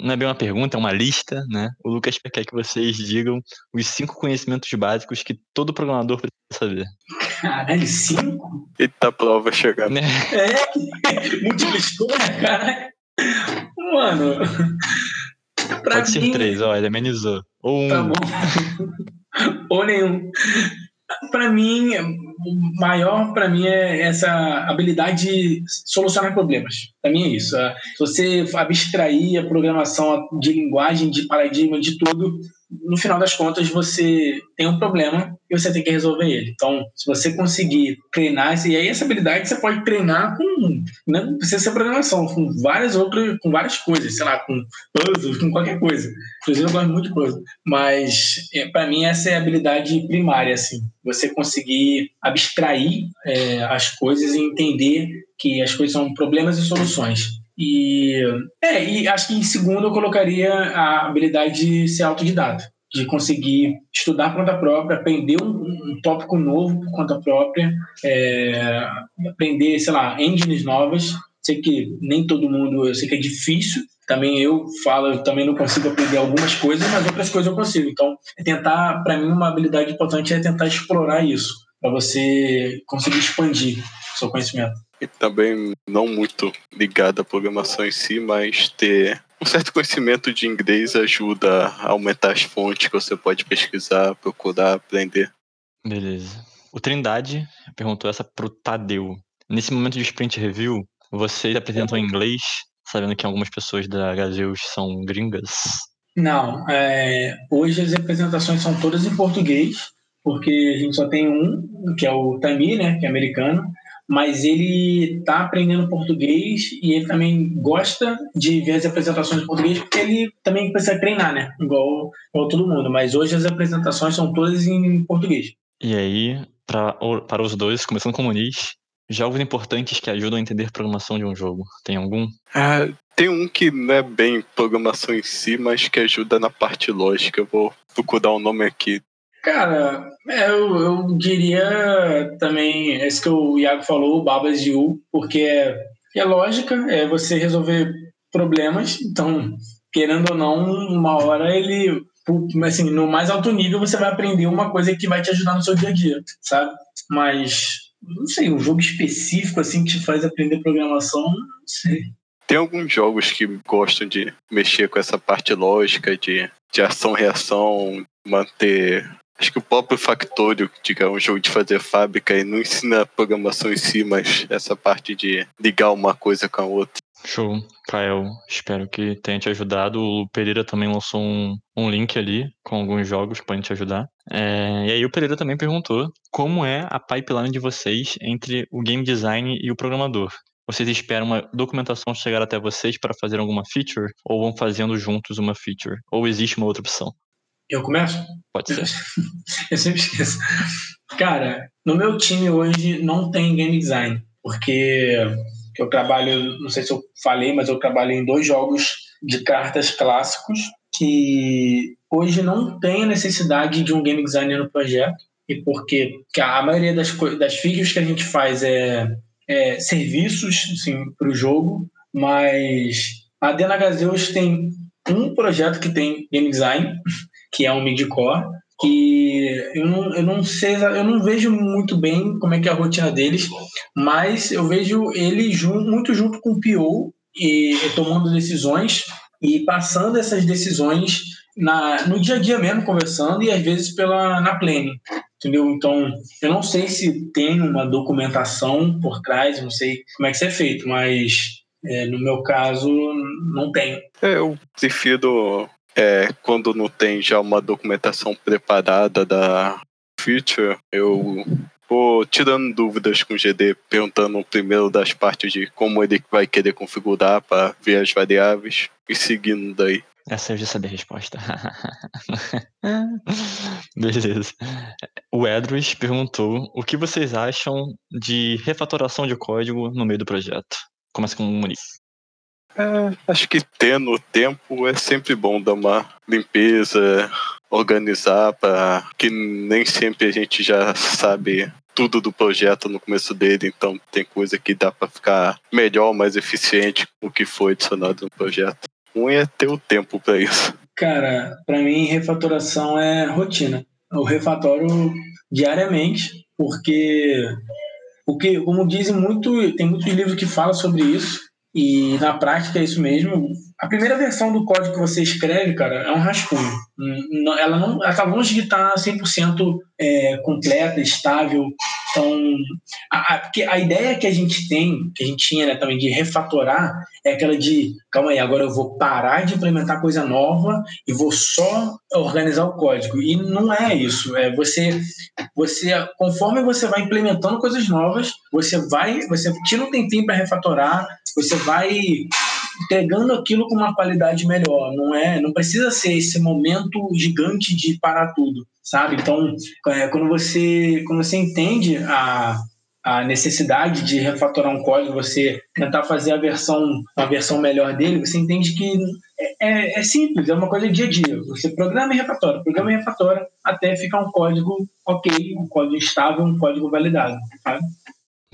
não é bem uma pergunta, é uma lista, né? O Lucas quer que vocês digam os cinco conhecimentos básicos que todo programador precisa saber. Caralho, cinco? Eita, prova chegando. Né? É, múltipla escolha, caralho. Mano, pra Pode ser mim... três, ó, ele amenizou. Ou um. Tá bom. Ou nenhum. Para mim, o maior para mim é essa habilidade de solucionar problemas. Para mim é isso. É, você abstrair a programação de linguagem, de paradigma, de tudo, no final das contas você tem um problema e você tem que resolver ele. Então, se você conseguir treinar, e aí essa habilidade você pode treinar com, não precisa ser programação, com várias outras, com várias coisas, sei lá, com puzzles, com qualquer coisa. Inclusive eu gosto muito de puzzle, mas é, para mim essa é a habilidade primária, assim, você conseguir abstrair é, as coisas e entender que as coisas são problemas e soluções. E, é, e acho que em segundo eu colocaria a habilidade de ser autodidata, de conseguir estudar por conta própria, aprender um, um tópico novo por conta própria, é, aprender, sei lá, engines novas. Sei que nem todo mundo, eu sei que é difícil, também eu falo, eu também não consigo aprender algumas coisas, mas outras coisas eu consigo. Então, é tentar, para mim, uma habilidade importante é tentar explorar isso, para você conseguir expandir seu conhecimento e também não muito ligado à programação em si, mas ter um certo conhecimento de inglês ajuda a aumentar as fontes que você pode pesquisar, procurar, aprender. Beleza. O Trindade perguntou essa pro Tadeu. Nesse momento de sprint review, vocês apresentam em inglês, sabendo que algumas pessoas da Gazeus são gringas? Não, é, hoje as apresentações são todas em português, porque a gente só tem um, que é o Tami, né, que é americano, mas ele está aprendendo português e ele também gosta de ver as apresentações em português porque ele também precisa treinar, né? Igual, igual todo mundo. Mas hoje as apresentações são todas em português. E aí, pra, para os dois, começando com o Muniz, jogos importantes que ajudam a entender a programação de um jogo. Tem algum? Ah, tem um que não é bem programação em si, mas que ajuda na parte lógica. Eu vou procurar o um nome aqui. Cara, é, eu, eu diria também, esse que o Iago falou, o Babas de U, porque é, é lógica, é você resolver problemas, então, querendo ou não, uma hora ele, assim, no mais alto nível você vai aprender uma coisa que vai te ajudar no seu dia a dia, sabe? Mas, não sei, um jogo específico, assim, que te faz aprender programação, não sei. Tem alguns jogos que gostam de mexer com essa parte lógica de, de ação-reação, manter Acho que o próprio Factorio, que é um jogo de fazer fábrica, e não ensina programação em si, mas essa parte de ligar uma coisa com a outra. Show, Kael. Espero que tenha te ajudado. O Pereira também lançou um, um link ali com alguns jogos podem te ajudar. É, e aí o Pereira também perguntou como é a pipeline de vocês entre o game design e o programador. Vocês esperam uma documentação chegar até vocês para fazer alguma feature ou vão fazendo juntos uma feature? Ou existe uma outra opção? Eu começo? Pode ser. eu sempre esqueço. Cara, no meu time hoje não tem game design, porque eu trabalho, não sei se eu falei, mas eu trabalho em dois jogos de cartas clássicos que hoje não tem a necessidade de um game designer no projeto, e porque a maioria das, das features que a gente faz é, é serviços assim, para o jogo, mas a Dena Gazeus tem um projeto que tem game design, que é um midcore, que eu não, eu não sei, eu não vejo muito bem como é que é a rotina deles, mas eu vejo ele junto, muito junto com o PO e tomando decisões e passando essas decisões na, no dia a dia mesmo, conversando e às vezes pela na plane, entendeu? Então, eu não sei se tem uma documentação por trás, não sei como é que isso é feito, mas é, no meu caso, não tem. É, eu prefiro é, quando não tem já uma documentação preparada da feature, eu vou tirando dúvidas com o GD, perguntando primeiro das partes de como ele vai querer configurar para ver as variáveis e seguindo daí. Essa eu já sabia a resposta. Beleza. O Edris perguntou o que vocês acham de refatoração de código no meio do projeto. Começa com o Muniz. É, acho que tendo tempo é sempre bom dar uma limpeza, organizar, para que nem sempre a gente já sabe tudo do projeto no começo dele, então tem coisa que dá para ficar melhor, mais eficiente o que foi adicionado no projeto. Um é ter o tempo para isso. Cara, para mim refatoração é rotina. Eu refatoro diariamente, porque o que, como dizem muito, tem muitos livros que falam sobre isso e na prática é isso mesmo. A primeira versão do código que você escreve, cara, é um rascunho. Ela não, ela longe de estar 100% é, completa, estável. Então, a, a, porque a ideia que a gente tem, que a gente tinha né, também de refatorar, é aquela de, calma aí, agora eu vou parar de implementar coisa nova e vou só organizar o código. E não é isso. É você, você conforme você vai implementando coisas novas, você vai, você tira um tempinho para refatorar, você vai entregando aquilo com uma qualidade melhor. Não é, não precisa ser esse momento gigante de parar tudo, sabe? Então, é, quando você quando você entende a a necessidade de refatorar um código, você tentar fazer a versão, a versão melhor dele, você entende que é, é, é simples, é uma coisa dia a dia. Você programa e refatora, programa e refatora, até ficar um código ok, um código estável, um código validado, sabe?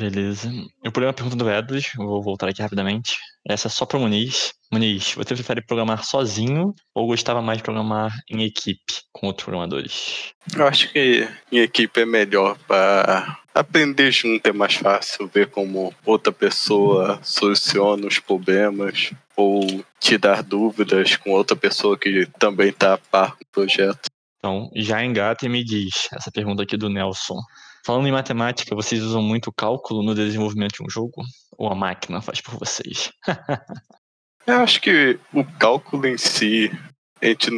Beleza. Eu pulei uma pergunta do Edros, vou voltar aqui rapidamente. Essa é só para o Muniz. Muniz, você prefere programar sozinho ou gostava mais de programar em equipe com outros programadores? Eu acho que em equipe é melhor para aprender junto, é mais fácil ver como outra pessoa soluciona os problemas ou te dar dúvidas com outra pessoa que também está a par do projeto. Então, já engata e me diz essa pergunta aqui do Nelson. Falando em matemática, vocês usam muito cálculo no desenvolvimento de um jogo? Ou a máquina faz por vocês? Eu acho que o cálculo em si, a gente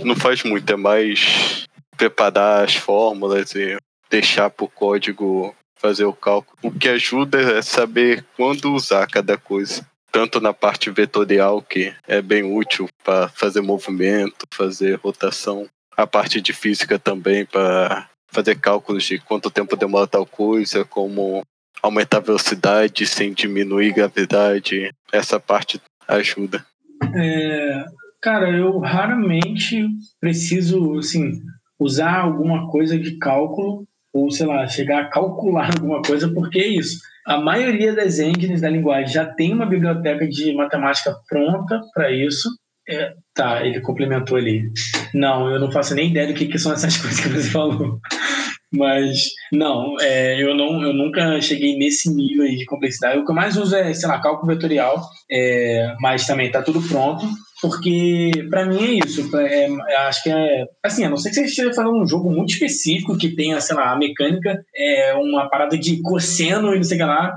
não faz muito, é mais preparar as fórmulas e deixar para o código fazer o cálculo. O que ajuda é saber quando usar cada coisa. Tanto na parte vetorial, que é bem útil para fazer movimento, fazer rotação. A parte de física também, para fazer cálculos de quanto tempo demora tal coisa, como aumentar a velocidade sem diminuir gravidade. Essa parte ajuda. É, cara, eu raramente preciso assim, usar alguma coisa de cálculo ou, sei lá, chegar a calcular alguma coisa, porque é isso. A maioria das engines da linguagem já tem uma biblioteca de matemática pronta para isso. É, tá, ele complementou ali. Não, eu não faço nem ideia do que, que são essas coisas que você falou. Mas, não, é, eu, não, eu nunca cheguei nesse nível de complexidade. O que eu mais uso é, sei lá, cálculo vetorial, é, mas também tá tudo pronto, porque para mim é isso. É, acho que é. Assim, a não ser que você esteja falando um jogo muito específico que tenha, sei lá, a mecânica, é uma parada de cosseno e não sei o que lá.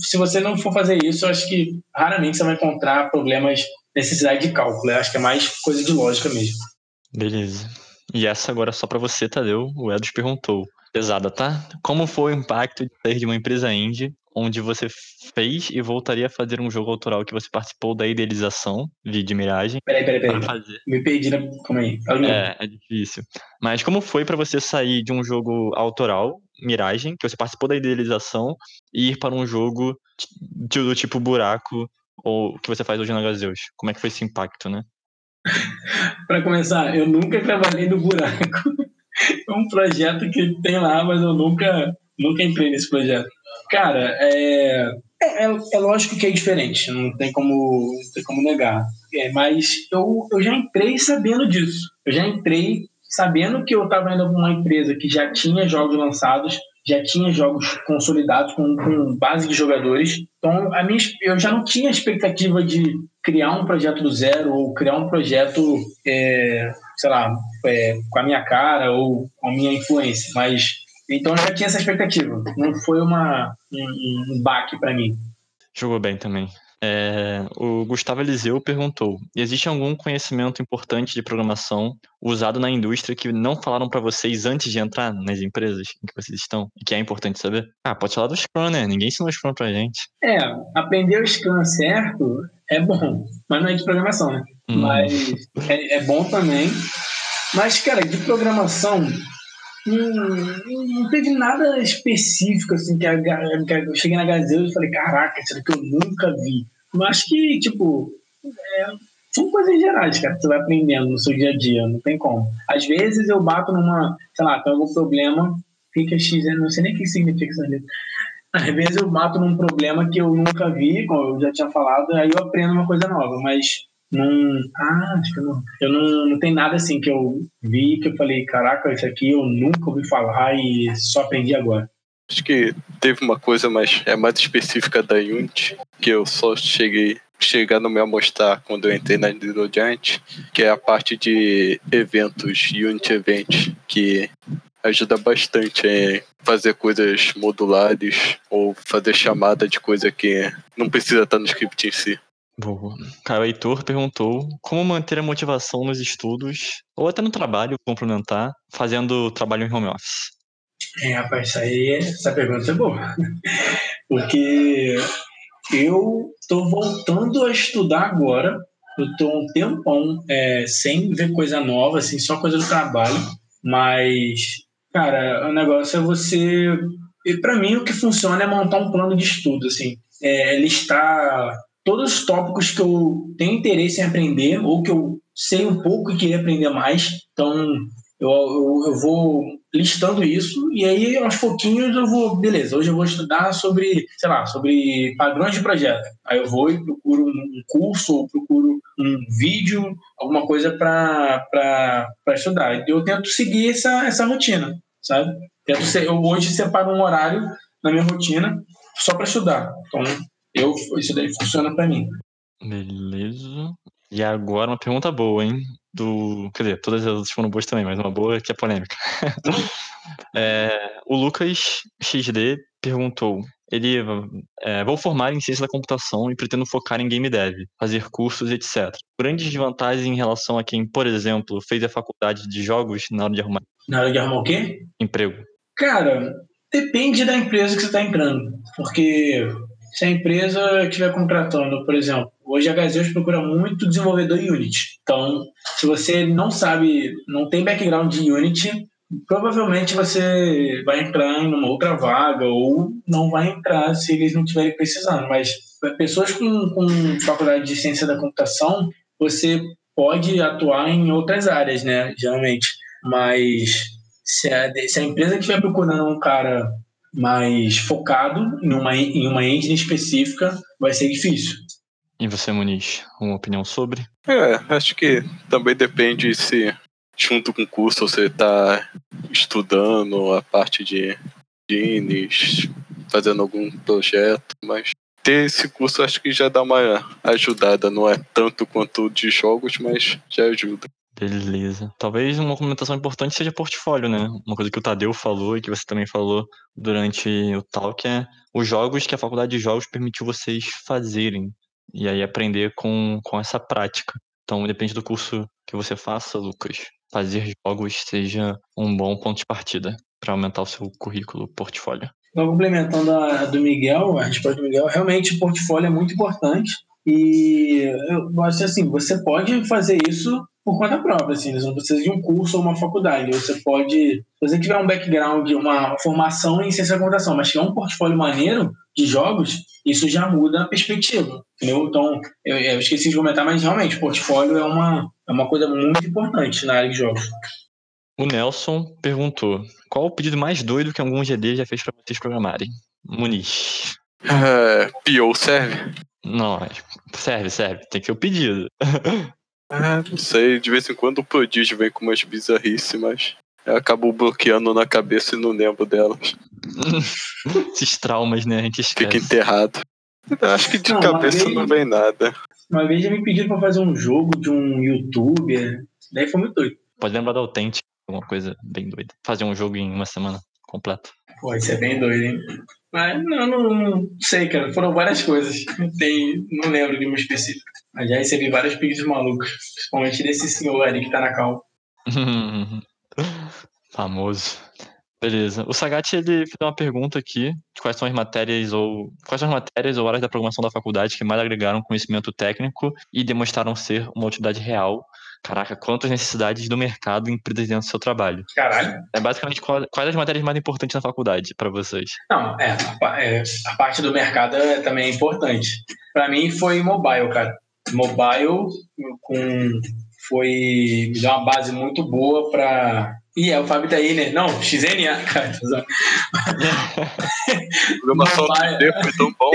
Se você não for fazer isso, eu acho que raramente você vai encontrar problemas, necessidade de cálculo. Eu acho que é mais coisa de lógica mesmo. Beleza. E essa agora é só para você, Tadeu. O Edos perguntou. Pesada, tá? Como foi o impacto de sair de uma empresa indie onde você fez e voltaria a fazer um jogo autoral que você participou da idealização, vídeo Miragem? Peraí, peraí, peraí. Fazer. Me perdi, na... calma aí. É, é difícil. Mas como foi para você sair de um jogo autoral, Miragem, que você participou da idealização, e ir para um jogo do tipo Buraco, ou que você faz hoje na Gazeus? Como é que foi esse impacto, né? para começar, eu nunca trabalhei no buraco. É um projeto que tem lá, mas eu nunca, nunca entrei nesse projeto. Cara, é, é, é lógico que é diferente, não tem como, não tem como negar. É, mas eu, eu já entrei sabendo disso. Eu já entrei sabendo que eu estava indo para uma empresa que já tinha jogos lançados, já tinha jogos consolidados com, com base de jogadores. Então, a minha, eu já não tinha expectativa de criar um projeto do zero ou criar um projeto, é, sei lá, é, com a minha cara ou com a minha influência. Mas então eu já tinha essa expectativa. Não foi uma, um, um baque para mim. Jogou bem também. É, o Gustavo Eliseu perguntou: existe algum conhecimento importante de programação usado na indústria que não falaram para vocês antes de entrar nas empresas em que vocês estão e que é importante saber? Ah, pode falar do Scrum, né? Ninguém ensinou o Scrum pra gente. É, aprender o Scrum certo é bom, mas não é de programação, né? Hum. Mas é, é bom também. Mas, cara, de programação, não, não teve nada específico assim que, a, que eu cheguei na Gazeta e falei, caraca, isso que eu nunca vi. Eu acho que, tipo, é, são coisas gerais, cara, que você vai aprendendo no seu dia a dia, não tem como. Às vezes eu bato numa, sei lá, tem algum problema, fica X, não sei nem o que significa isso. Às vezes eu bato num problema que eu nunca vi, como eu já tinha falado, aí eu aprendo uma coisa nova, mas não. Ah, acho que não. Eu não, não tem nada assim que eu vi que eu falei, caraca, isso aqui eu nunca ouvi falar e só aprendi agora. Acho que teve uma coisa mais, é mais específica da Unity, que eu só cheguei chegando me a mostrar quando eu entrei na Little Giant, que é a parte de eventos, Unity Event, que ajuda bastante em fazer coisas modulares ou fazer chamada de coisa que não precisa estar no script em si. Boa. Cara, o Heitor perguntou como manter a motivação nos estudos ou até no trabalho complementar, fazendo trabalho em home office. É, rapaz, isso aí, essa pergunta é boa. Porque eu estou voltando a estudar agora. Eu estou um tempão é, sem ver coisa nova, assim, só coisa do trabalho. Mas, cara, o negócio é você. E para mim, o que funciona é montar um plano de estudo, assim. É listar todos os tópicos que eu tenho interesse em aprender ou que eu sei um pouco e queria aprender mais. Então, eu, eu, eu, vou listando isso e aí aos pouquinhos eu vou, beleza, hoje eu vou estudar sobre, sei lá, sobre padrões de projeto. Aí eu vou e procuro um curso ou procuro um vídeo, alguma coisa para estudar. Eu tento seguir essa, essa rotina, sabe? Tento ser, eu hoje separo um horário na minha rotina só para estudar. Então, eu, isso daí funciona para mim. Beleza. E agora uma pergunta boa, hein? Do. Quer dizer, todas as outras foram boas também, mas uma boa que é polêmica. é, o Lucas XD perguntou. Ele é, vou formar em ciência da computação e pretendo focar em game dev, fazer cursos, etc. Grandes desvantagens em relação a quem, por exemplo, fez a faculdade de jogos na hora de arrumar. Na hora de arrumar o quê? Emprego. Cara, depende da empresa que você está entrando. Porque se a empresa estiver contratando, por exemplo, hoje a Gazeus procura muito desenvolvedor Unity. Então, se você não sabe, não tem background de Unity, provavelmente você vai entrar em uma outra vaga ou não vai entrar se eles não estiverem precisando. Mas pessoas com, com faculdade de ciência da computação, você pode atuar em outras áreas, né? Geralmente. Mas se a, se a empresa estiver procurando um cara mais focado em uma, em uma engine específica, vai ser difícil. E você, Muniz, uma opinião sobre? É, acho que também depende se junto com o curso você está estudando a parte de genes, fazendo algum projeto, mas ter esse curso acho que já dá uma ajudada, não é tanto quanto de jogos, mas já ajuda. Beleza. Talvez uma comentação importante seja portfólio, né? Uma coisa que o Tadeu falou e que você também falou durante o talk é os jogos que a faculdade de jogos permitiu vocês fazerem. E aí aprender com, com essa prática. Então, depende do curso que você faça, Lucas. Fazer jogos seja um bom ponto de partida para aumentar o seu currículo, portfólio. Então, complementando a do Miguel, a resposta do Miguel, realmente portfólio é muito importante. E eu acho assim, você pode fazer isso por conta própria, assim, você não precisa de um curso ou uma faculdade. Você pode, se você tiver um background, uma formação em ciência da computação, mas tiver um portfólio maneiro de jogos, isso já muda a perspectiva, entendeu? Então, eu, eu esqueci de comentar, mas realmente, portfólio é uma, é uma coisa muito importante na área de jogos. O Nelson perguntou: qual o pedido mais doido que algum GD já fez para vocês programarem? Muniz. Uh, PO serve? Não, serve, serve. Tem que ser o pedido. Ah, não sei, de vez em quando o prodígio vem com umas bizarrices, mas eu acabo bloqueando na cabeça e não lembro delas. Esses traumas, né? A gente esquece. Fica enterrado. Acho que de não, cabeça vez, não vem nada. Uma vez já me pediram pra fazer um jogo de um youtuber. Daí foi muito doido. Pode lembrar da Authentic, alguma coisa bem doida. Fazer um jogo em uma semana completa. Pô, isso é bem doido, hein? Mas não, não, não sei, cara. Foram várias coisas. Tem, não lembro de uma específica. Mas já recebi vários pedidos malucos, principalmente desse senhor ali que tá na cal. Famoso. Beleza. O Sagat ele fez uma pergunta aqui: de quais são as matérias ou quais são as matérias ou áreas da programação da faculdade que mais agregaram conhecimento técnico e demonstraram ser uma utilidade real? Caraca, quantas necessidades do mercado e empresas dentro do seu trabalho? Caralho. É basicamente quais as matérias mais importantes na faculdade para vocês? Não, é a, é, a parte do mercado é também importante. Pra mim foi mobile, cara. Mobile com foi me deu uma base muito boa pra. Ih, é o Fábio tá aí, né? Não, XNA, cara. Programação Mobile. 3D foi tão bom.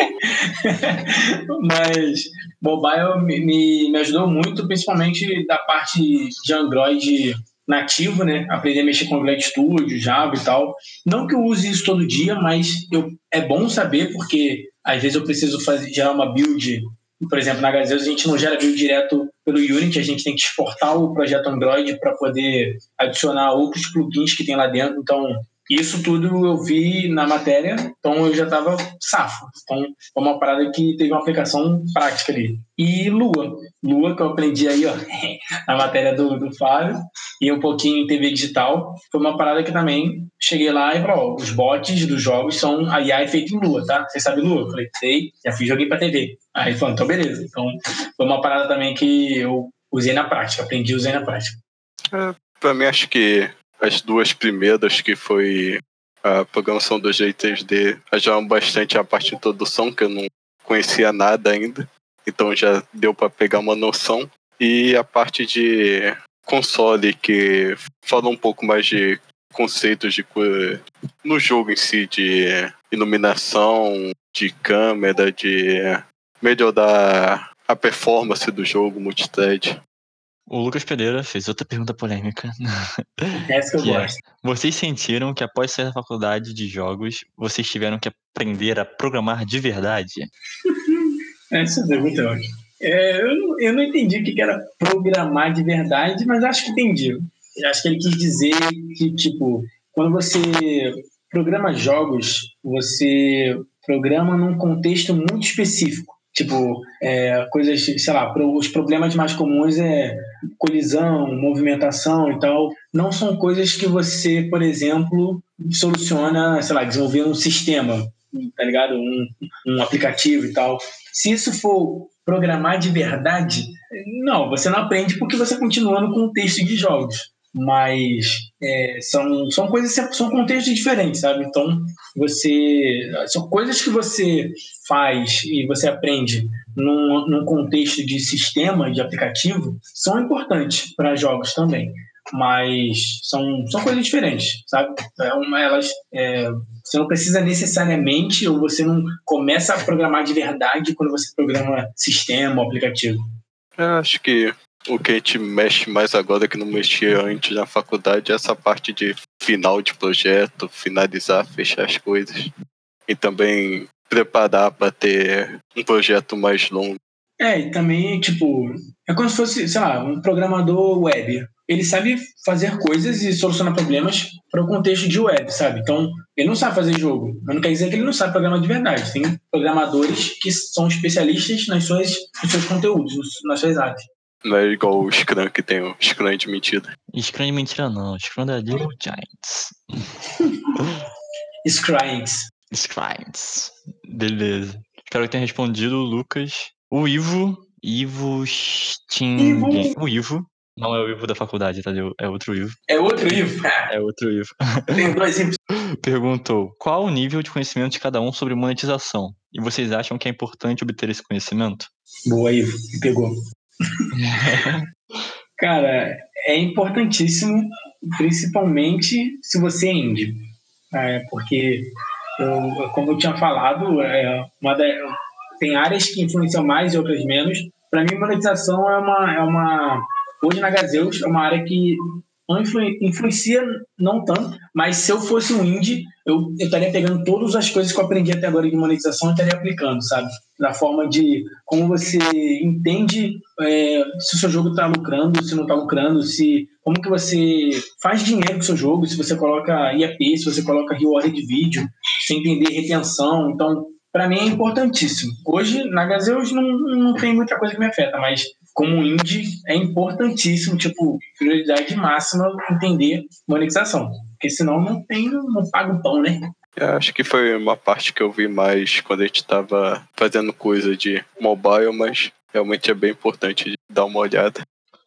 Mas mobile me, me, me ajudou muito, principalmente da parte de Android nativo, né? Aprender a mexer com Android Studio, Java e tal. Não que eu use isso todo dia, mas eu, é bom saber, porque às vezes eu preciso fazer, gerar uma build. Por exemplo, na Gazeus a gente não gera build direto pelo Unity, a gente tem que exportar o projeto Android para poder adicionar outros plugins que tem lá dentro. Então, isso tudo eu vi na matéria, então eu já estava safo. Então, foi uma parada que teve uma aplicação prática ali. E Lua. Lua, que eu aprendi aí, ó, na matéria do, do Fábio, e um pouquinho em TV digital. Foi uma parada que também cheguei lá e falei, ó, os bots dos jogos são a IA feita em Lua, tá? Você sabe Lua? Eu falei, sei, já fiz joguei pra TV. Aí falou, então beleza. Então, foi uma parada também que eu usei na prática, aprendi usei na prática. Pra mim, acho que as duas primeiras, que foi a programação 2D e 3D, ajudaram bastante a parte de introdução, que eu não conhecia nada ainda. Então já deu para pegar uma noção. E a parte de console, que fala um pouco mais de conceitos de no jogo em si, de iluminação, de câmera, de melhorar a performance do jogo multithread. O Lucas Pereira fez outra pergunta polêmica. Essa que eu é? gosto. Vocês sentiram que após sair da faculdade de jogos, vocês tiveram que aprender a programar de verdade? Essa pergunta é ótima. É, eu, não- eu não entendi o que era programar de verdade, mas acho que entendi. Acho que ele quis dizer que, tipo, quando você programa jogos, você programa num contexto muito específico. Tipo, é, coisas, sei lá, os problemas mais comuns é colisão, movimentação e tal. Não são coisas que você, por exemplo, soluciona, sei lá, desenvolvendo um sistema, tá ligado? Um, um aplicativo e tal. Se isso for programar de verdade, não, você não aprende porque você continua no contexto de jogos. Mas é, são, são coisas, são contextos diferentes, sabe? Então, você. São coisas que você faz e você aprende num, num contexto de sistema, de aplicativo, são importantes para jogos também. Mas são, são coisas diferentes, sabe? É elas, é, você não precisa necessariamente, ou você não começa a programar de verdade quando você programa sistema ou aplicativo. Eu acho que o que a gente mexe mais agora que não mexia antes na faculdade é essa parte de final de projeto, finalizar, fechar as coisas. E também preparar para ter um projeto mais longo. É, e também, tipo, é como se fosse, sei lá, um programador web. Ele sabe fazer coisas e solucionar problemas para o contexto de web, sabe? Então, ele não sabe fazer jogo, mas não quer dizer que ele não sabe programar de verdade. Tem programadores que são especialistas nas suas, nos seus conteúdos, nas suas áreas. Não é igual o Scrum que tem o Scrum de mentira. Scrum de mentira não, Scrum da Little Giants. Scryings. Scryings. Beleza. Espero que tenha respondido o Lucas. O Ivo. Ivo Sting. Ivo. O Ivo. Não é o Ivo da faculdade, tá? É outro Ivo. É outro Ivo. É outro Ivo. Tem dois Ivos. Perguntou: qual o nível de conhecimento de cada um sobre monetização? E vocês acham que é importante obter esse conhecimento? Boa, Ivo. Me pegou. Cara, é importantíssimo, principalmente se você é indie. É, porque, eu- como eu tinha falado, é, da- tem áreas que influenciam mais e outras menos. Para mim, monetização é uma, é uma. Hoje na Gazeus é uma área que não influ- influencia não tanto, mas se eu fosse um indie, eu, eu estaria pegando todas as coisas que eu aprendi até agora de monetização e estaria aplicando, sabe? Na forma de como você entende é, se o seu jogo está lucrando, se não está lucrando, se como que você faz dinheiro com o seu jogo, se você coloca IAP, se você coloca reward de vídeo, se entender retenção. Então, para mim é importantíssimo. Hoje, na Gazeus, não, não tem muita coisa que me afeta, mas como indie, é importantíssimo, tipo, prioridade máxima entender monetização. Porque senão não tem, não paga o pão, né? Eu acho que foi uma parte que eu vi mais quando a gente estava fazendo coisa de mobile, mas realmente é bem importante dar uma olhada.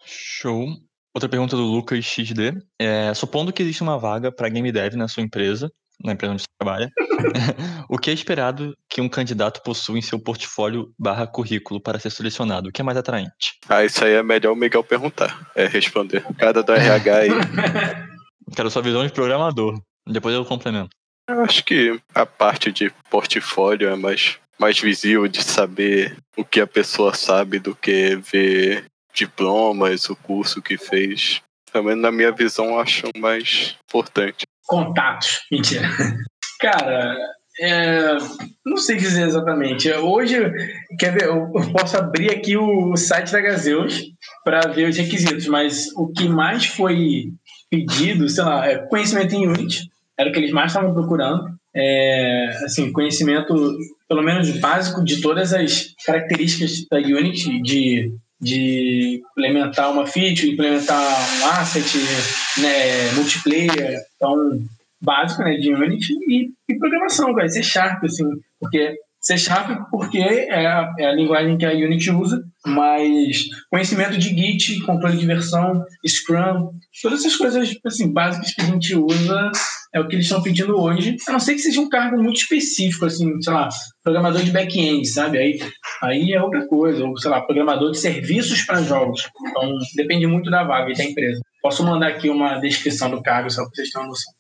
Show. Outra pergunta do Lucas XD. É, supondo que existe uma vaga para game dev na sua empresa, na empresa onde você trabalha, o que é esperado que um candidato possua em seu portfólio barra currículo para ser selecionado? O que é mais atraente? Ah, isso aí é melhor o Miguel perguntar, é responder. Cada do RH aí. Quero sua visão de programador. Depois eu complemento. Eu acho que a parte de portfólio é mais, mais visível de saber o que a pessoa sabe do que ver diplomas, o curso que fez. Também na minha visão acho mais importante. Contatos. Mentira. Cara, é, não sei dizer exatamente. Hoje, quer ver, eu posso abrir aqui o site da Gazeus para ver os requisitos, mas o que mais foi pedido, sei lá, é conhecimento em Unity, era o que eles mais estavam procurando. É, assim, conhecimento, pelo menos básico, de todas as características da Unity, de de implementar uma feature, implementar um asset, né, multiplayer, então básico né, de Unity e, e programação, vai ser Sharp, assim, porque C Sharp porque é a, é a, linguagem que a Unity usa, mas conhecimento de Git, controle de versão, Scrum, todas essas coisas assim, básicas que a gente usa é o que eles estão pedindo hoje, a não ser que seja um cargo muito específico, assim, sei lá, programador de back-end, sabe? Aí, aí é outra coisa, ou sei lá, programador de serviços para jogos. Então, depende muito da vaga e da empresa. Posso mandar aqui uma descrição do cargo, só para vocês terem uma noção.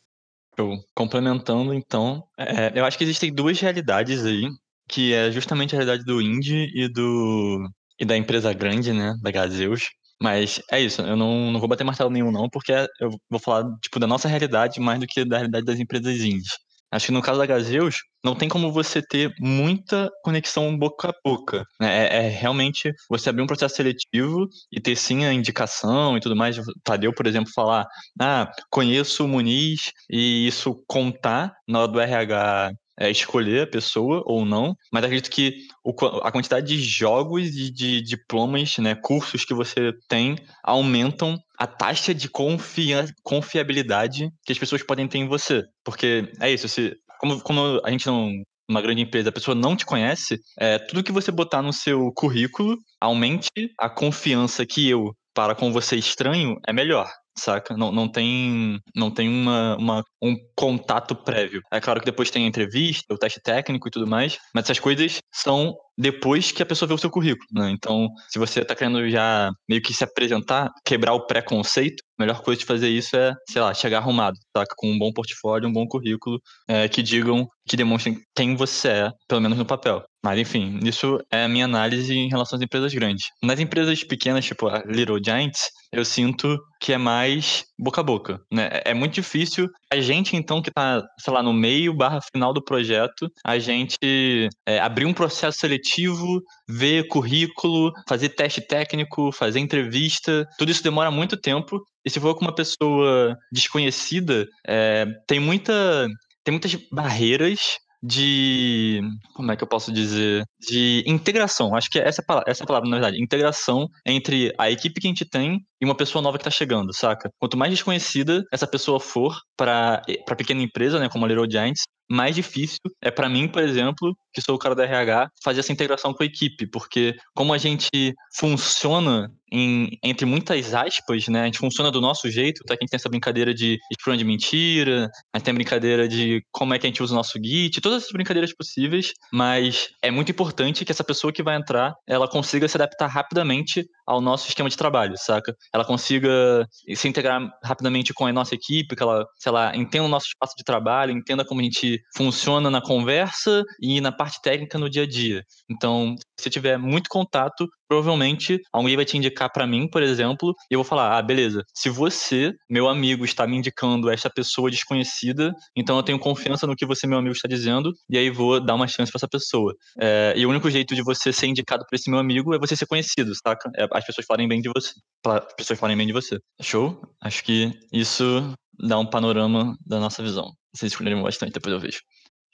Complementando, então, é, eu acho que existem duas realidades aí que é justamente a realidade do indie e do e da empresa grande, né, da Gazeus. Mas é isso, eu não, não vou bater martelo nenhum não, porque eu vou falar tipo da nossa realidade mais do que da realidade das empresas indies. Acho que no caso da Gazeus, não tem como você ter muita conexão boca a boca. Né? É, é, realmente você abrir um processo seletivo e ter sim a indicação e tudo mais. Tadeu, por exemplo, falar, ah, conheço o Muniz e isso contar na hora do RH é, escolher a pessoa ou não, mas acredito que o, a quantidade de jogos e de diplomas, né, cursos que você tem aumentam a taxa de confia, confiabilidade que as pessoas podem ter em você. Porque é isso, se, como, como a gente não uma grande empresa, a pessoa não te conhece, é, tudo que você botar no seu currículo aumente a confiança que eu, para com você estranho, é melhor saca? Não, não tem, não tem uma, uma, um contato prévio. É claro que depois tem a entrevista, o teste técnico e tudo mais, mas essas coisas são depois que a pessoa vê o seu currículo, né? Então, se você está querendo já meio que se apresentar, quebrar o preconceito, a melhor coisa de fazer isso é, sei lá, chegar arrumado, saca? Com um bom portfólio, um bom currículo, é, que digam, que demonstrem quem você é, pelo menos no papel. Mas, enfim, isso é a minha análise em relação às empresas grandes. Nas empresas pequenas, tipo a Little Giants, eu sinto que é mais boca a boca, né? É muito difícil a gente, então, que tá, sei lá, no meio barra final do projeto, a gente é, abrir um processo seletivo, ver currículo, fazer teste técnico, fazer entrevista, tudo isso demora muito tempo. E se for com uma pessoa desconhecida, é, tem muita tem muitas barreiras de. Como é que eu posso dizer? De integração. Acho que essa, é essa é palavra, na verdade. Integração entre a equipe que a gente tem e uma pessoa nova que está chegando, saca? Quanto mais desconhecida essa pessoa for para pequena empresa, né, como a Little Giants, mais difícil é para mim, por exemplo, que sou o cara da RH, fazer essa integração com a equipe, porque como a gente funciona em, entre muitas aspas, né? A gente funciona do nosso jeito, tá? Que a gente tem essa brincadeira de scrum de mentira, a gente tem a brincadeira de como é que a gente usa o nosso Git, todas essas brincadeiras possíveis, mas é muito importante que essa pessoa que vai entrar, ela consiga se adaptar rapidamente ao nosso esquema de trabalho, saca? Ela consiga se integrar rapidamente com a nossa equipe, que ela, sei lá, entenda o nosso espaço de trabalho, entenda como a gente funciona na conversa e na parte técnica no dia a dia. Então, se tiver muito contato, provavelmente alguém vai te indicar para mim, por exemplo, e eu vou falar: ah, beleza, se você, meu amigo, está me indicando esta pessoa desconhecida, então eu tenho confiança no que você, meu amigo, está dizendo, e aí vou dar uma chance para essa pessoa. É, e o único jeito de você ser indicado por esse meu amigo é você ser conhecido, saca? É, as pessoas falarem bem de você. As pessoas falarem bem de você. Show? Acho que isso dá um panorama da nossa visão. Vocês escolheram bastante, depois eu vejo.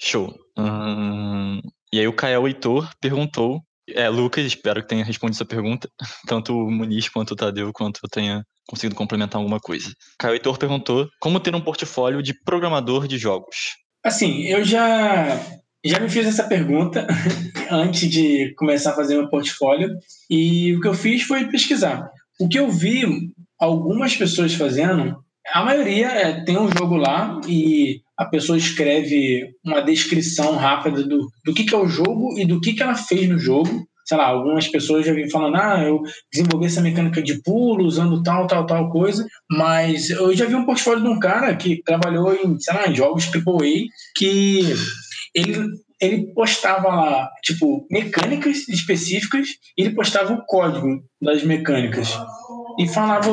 Show. E aí o Kael Heitor perguntou É, Lucas, espero que tenha respondido essa pergunta. Tanto o Muniz quanto o Tadeu, quanto eu tenha conseguido complementar alguma coisa. Caio Heitor perguntou como ter um portfólio de programador de jogos. Assim, eu já, já me fiz essa pergunta antes de começar a fazer meu portfólio e o que eu fiz foi pesquisar. O que eu vi algumas pessoas fazendo, a maioria é, tem um jogo lá e a pessoa escreve uma descrição rápida do, do que, que é o jogo e do que, que ela fez no jogo. Sei lá, algumas pessoas já vêm falando, ah, eu desenvolvi essa mecânica de pulo usando tal, tal, tal coisa, mas eu já vi um portfólio de um cara que trabalhou em, sei lá, em jogos AAA, que ele, ele postava lá, tipo, mecânicas específicas e ele postava o código das mecânicas e falava,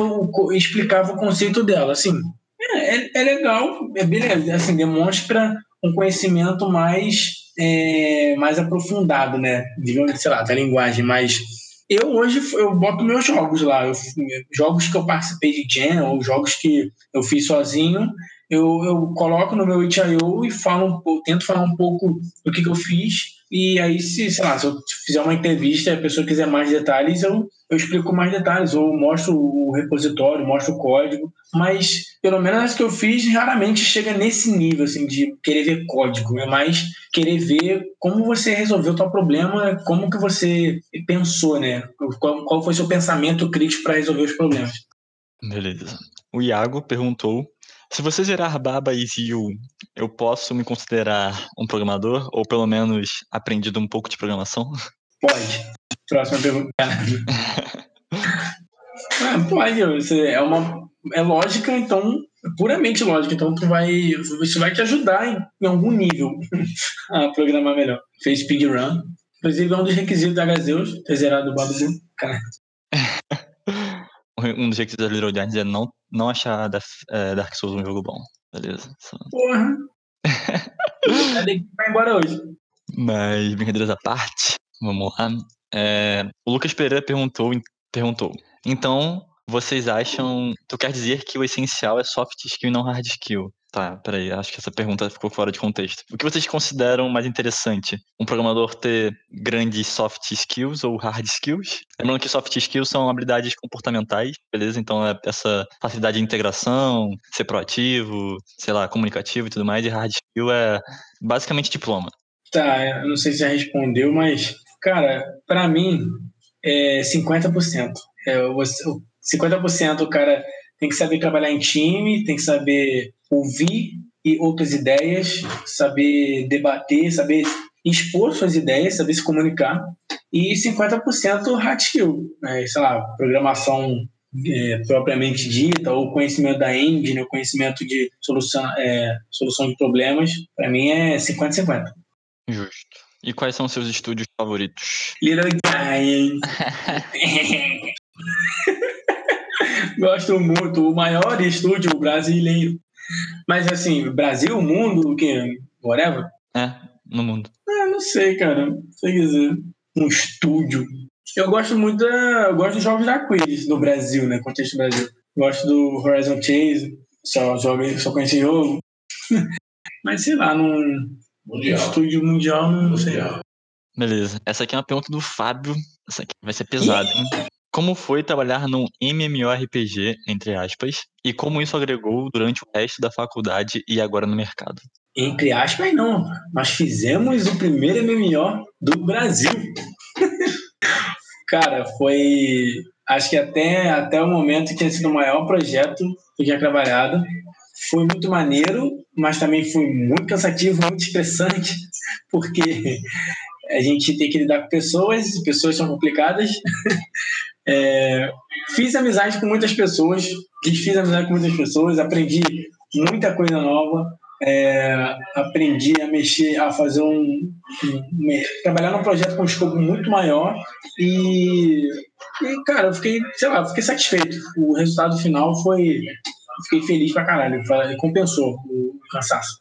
explicava o conceito dela, assim, é, é, legal, é beleza, assim, demonstra um conhecimento mais, é, mais aprofundado, né? Digamos, sei lá, da linguagem, mas eu hoje eu boto meus jogos lá, eu, jogos que eu participei de Gen ou jogos que eu fiz sozinho, eu, eu coloco no meu itch.io e falo um, tento falar um pouco do que, que eu fiz e aí, se, sei lá, se eu fizer uma entrevista e a pessoa quiser mais detalhes, eu, eu explico mais detalhes, ou mostro o repositório, mostro o código. Mas, pelo menos as que eu fiz, raramente chega nesse nível, assim, de querer ver código. É mais querer ver como você resolveu o seu problema, como que você pensou, né? Qual, qual foi seu pensamento crítico para resolver os problemas. Beleza. O Iago perguntou se você gerar Baba e Zio, eu posso me considerar um programador? Ou pelo menos aprendido um pouco de programação? Pode. Próxima pergunta. ah, pode. Você é uma é lógica, então puramente lógica. Então tu vai isso vai te ajudar em, em algum nível a programar melhor. Fez speedrun. Inclusive é um dos requisitos da Gazeus ter zerado o Baba Zio. Cara. um dos requisitos da Little Giants é não, não achar Dark, é, Dark Souls um jogo bom. Beleza. Porra! vai embora hoje. Mas, brincadeiras à parte, vamos lá. É, o Lucas Pereira perguntou, perguntou. Então, vocês acham. Tu quer dizer que o essencial é soft skill e não hard skill? Tá, peraí, acho que essa pergunta ficou fora de contexto. O que vocês consideram mais interessante? Um programador ter grandes soft skills ou hard skills? Lembrando que soft skills são habilidades comportamentais, beleza? Então é essa facilidade de integração, ser proativo, sei lá, comunicativo e tudo mais, e hard skill é basicamente diploma. Tá, eu não sei se já respondeu, mas, cara, para mim é 50%. É, 50% o cara tem que saber trabalhar em time, tem que saber ouvir e outras ideias, saber debater, saber expor suas ideias, saber se comunicar. E 50% hard skill, né? sei lá, programação é, propriamente dita, ou conhecimento da engine, ou conhecimento de solução, é, solução de problemas, para mim é 50-50. Justo. E quais são seus estúdios favoritos? Little Giant. Gosto muito. O maior estúdio brasileiro. Mas assim, Brasil, mundo, o quê? Whatever? É, no mundo. Ah, não sei, cara. Não sei dizer. Um estúdio. Eu gosto muito da. Eu gosto dos jogos da Quiz no Brasil, né? Contexto Brasil. Gosto do Horizon Chase. Só, só conheci jogo. Mas sei lá, num. Mundial. Estúdio mundial, não sei. Beleza. Essa aqui é uma pergunta do Fábio. Essa aqui vai ser pesada, hein? Como foi trabalhar num MMORPG, entre aspas, e como isso agregou durante o resto da faculdade e agora no mercado? Entre aspas, não. Nós fizemos o primeiro MMO do Brasil. Cara, foi. Acho que até, até o momento tinha sido o maior projeto que eu tinha trabalhado. Foi muito maneiro, mas também foi muito cansativo, muito estressante, porque a gente tem que lidar com pessoas, pessoas são complicadas. É, fiz amizade com muitas pessoas, desfiz amizade com muitas pessoas, aprendi muita coisa nova, é, aprendi a mexer, a fazer um, um, trabalhar num projeto com um escopo muito maior e, e, cara, eu fiquei, sei lá, fiquei satisfeito. O resultado final foi, fiquei feliz pra caralho, compensou o cansaço.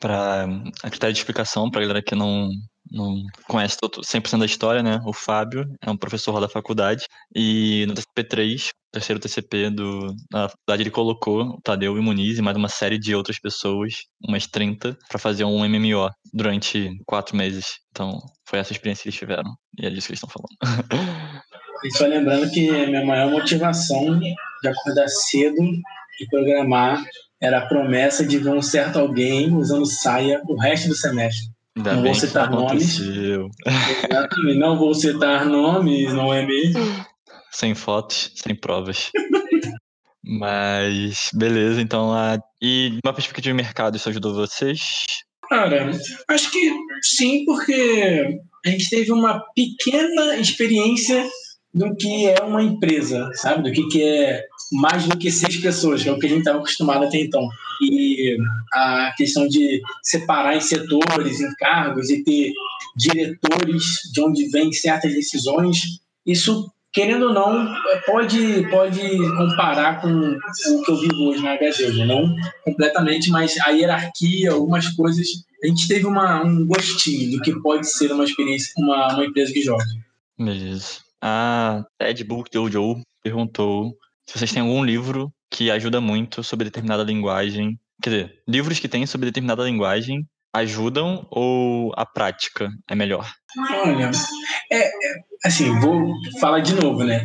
Para a critério de explicação, para galera que não não conhece 100% da história, né? O Fábio é um professor lá da faculdade e no TCP3, terceiro TCP do, da faculdade, ele colocou o Tadeu e o Muniz e mais uma série de outras pessoas, umas 30, para fazer um MMO durante quatro meses. Então, foi essa experiência que eles tiveram e é disso que eles estão falando. E só lembrando que a minha maior motivação de acordar cedo e programar era a promessa de ver um certo alguém usando saia o resto do semestre. Ainda não vou citar nomes. Exatamente, não vou citar nomes, não é mesmo? Sem fotos, sem provas. Mas, beleza, então. A... E uma perspectiva de mercado, isso ajudou vocês? Cara, acho que sim, porque a gente teve uma pequena experiência do que é uma empresa, sabe? Do que, que é mais do que seis pessoas, que é o que a gente estava acostumado até então. E a questão de separar em setores, em cargos e ter diretores de onde vêm certas decisões, isso, querendo ou não, pode, pode comparar com o que eu vivo hoje na HG. Não completamente, mas a hierarquia, algumas coisas, a gente teve uma, um gostinho do que pode ser uma experiência, uma, uma empresa que joga. Beleza. A Ted Book Jojo perguntou se vocês têm algum livro que ajuda muito sobre determinada linguagem. Quer dizer, livros que têm sobre determinada linguagem ajudam ou a prática é melhor? Olha, é, é, assim, vou falar de novo, né?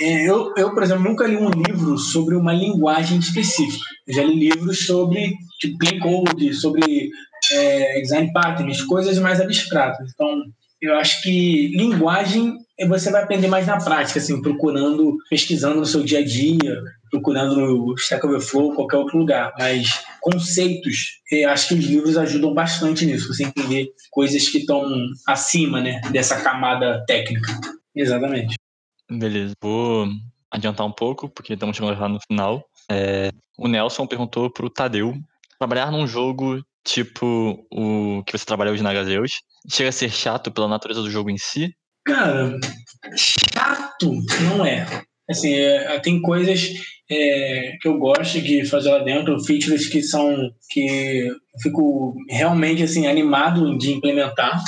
É, eu, eu, por exemplo, nunca li um livro sobre uma linguagem específica. Eu já li livros sobre tipo, clean code, sobre é, design patterns, coisas mais abstratas. Então, eu acho que linguagem você vai aprender mais na prática, assim, procurando, pesquisando no seu dia a dia, procurando no Stack Overflow, qualquer outro lugar. Mas conceitos, eu acho que os livros ajudam bastante nisso, você entender coisas que estão acima, né, dessa camada técnica. Exatamente. Beleza, vou adiantar um pouco, porque estamos chegando já no final. É, o Nelson perguntou para o Tadeu trabalhar num jogo tipo o que você trabalha hoje na Gazeus chega a ser chato pela natureza do jogo em si? Cara, chato não é. Assim, é, tem coisas é, que eu gosto de fazer lá dentro, features que são que eu fico realmente assim animado de implementar.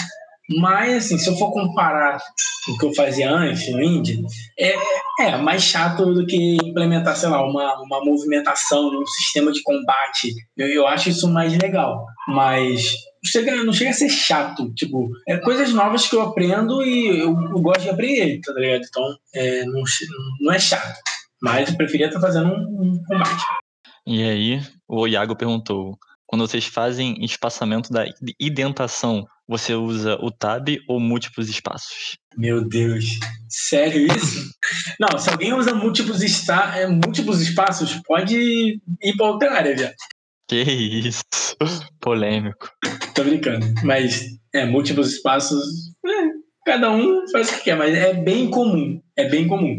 Mas assim, se eu for comparar o que eu fazia antes no Indie, é, é mais chato do que implementar, sei lá, uma, uma movimentação num sistema de combate. Eu, eu acho isso mais legal. Mas chega, não chega a ser chato. Tipo, é coisas novas que eu aprendo e eu, eu gosto de aprender, tá ligado? Então, é, não, não é chato. Mas eu preferia estar fazendo um, um combate. E aí, o Iago perguntou: quando vocês fazem espaçamento da identação, você usa o tab ou múltiplos espaços? Meu Deus, sério isso? Não, se alguém usa múltiplos, esta... É, múltiplos espaços, pode ir para outra área, já. Que isso, polêmico. Tô brincando. Mas, é, múltiplos espaços, é, cada um faz o que quer, mas é bem comum. É bem comum.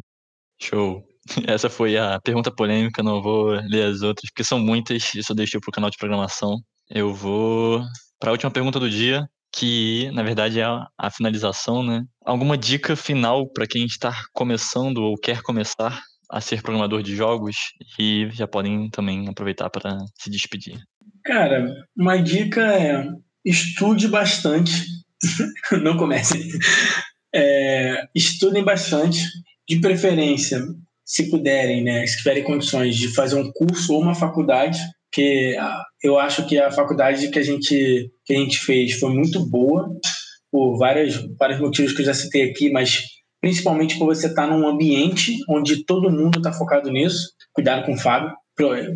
Show. Essa foi a pergunta polêmica, não vou ler as outras, porque são muitas, isso eu deixei pro canal de programação. Eu vou para a última pergunta do dia, que na verdade é a finalização, né? Alguma dica final para quem está começando ou quer começar a ser programador de jogos e já podem também aproveitar para se despedir. Cara, uma dica é estude bastante, não comece. É, estudem bastante, de preferência, se puderem, né, se tiverem condições de fazer um curso ou uma faculdade, que eu acho que a faculdade que a gente que a gente fez foi muito boa por várias, vários motivos que eu já citei aqui, mas principalmente por você estar num ambiente onde todo mundo está focado nisso. Cuidado com o Fábio.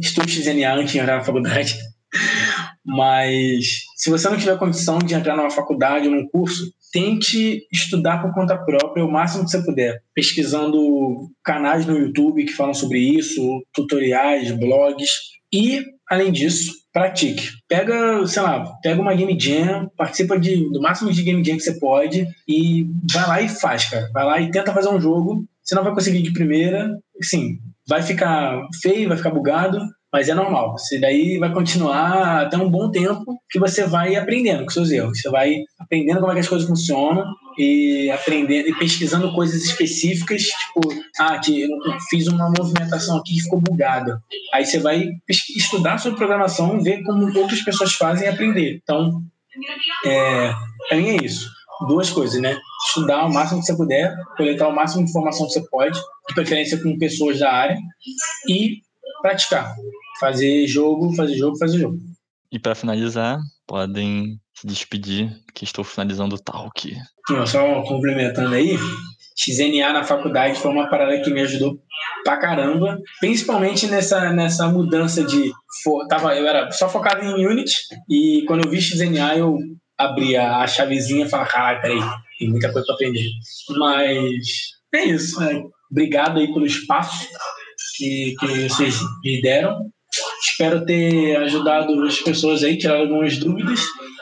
Estude XNA antes de entrar na faculdade. Mas se você não tiver condição de entrar numa faculdade ou num curso, tente estudar por conta própria o máximo que você puder, pesquisando canais no YouTube que falam sobre isso, tutoriais, blogs e, além disso, pratique. Pega, sei lá, pega uma game jam, participa de, do máximo de game jam que você pode e vai lá e faz, cara. Vai lá e tenta fazer um jogo. Você não vai conseguir de primeira, sim, vai ficar feio, vai ficar bugado, mas é normal. Você daí vai continuar até um bom tempo que você vai aprendendo com seus erros. Você vai aprendendo como é que as coisas funcionam e aprendendo e pesquisando coisas específicas, tipo, ah, que eu fiz uma movimentação aqui que ficou bugada. Aí você vai estudar sobre programação, ver como outras pessoas fazem e aprender. Então, é, pra mim é isso. duas coisas, né? Estudar o máximo que você puder, coletar o máximo de informação que você pode, de preferência com pessoas da área, e praticar. Fazer jogo, fazer jogo, fazer jogo. E para finalizar, podem se despedir, que estou finalizando o talk. Só complementando aí, XNA na faculdade foi uma parada que me ajudou pra caramba, principalmente nessa, nessa mudança de. For, tava, eu era só focado em Unity, e quando eu vi XNA, eu abri a, a chavezinha e falei: caralho, peraí, tem muita coisa pra aprender. Mas é isso. Né? Obrigado aí pelo espaço que, que vocês me deram. Espero ter ajudado as pessoas aí, tirar algumas dúvidas.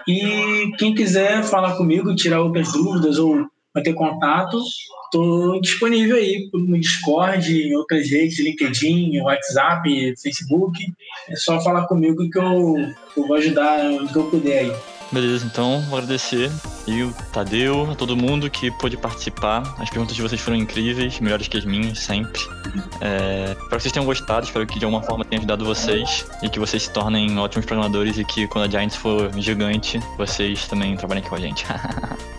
E quem quiser falar comigo, tirar outras dúvidas ou manter contato, estou disponível aí no Discord, em outras redes, LinkedIn, WhatsApp, Facebook. É só falar comigo que eu, eu vou ajudar no que eu puder aí. Beleza, então vou agradecer e o Tadeu, a todo mundo que pôde participar. As perguntas de vocês foram incríveis, melhores que as minhas, sempre. É, espero que vocês tenham gostado, espero que de alguma forma tenha ajudado vocês e que vocês se tornem ótimos programadores e que quando a Giants for gigante, vocês também trabalhem aqui com a gente.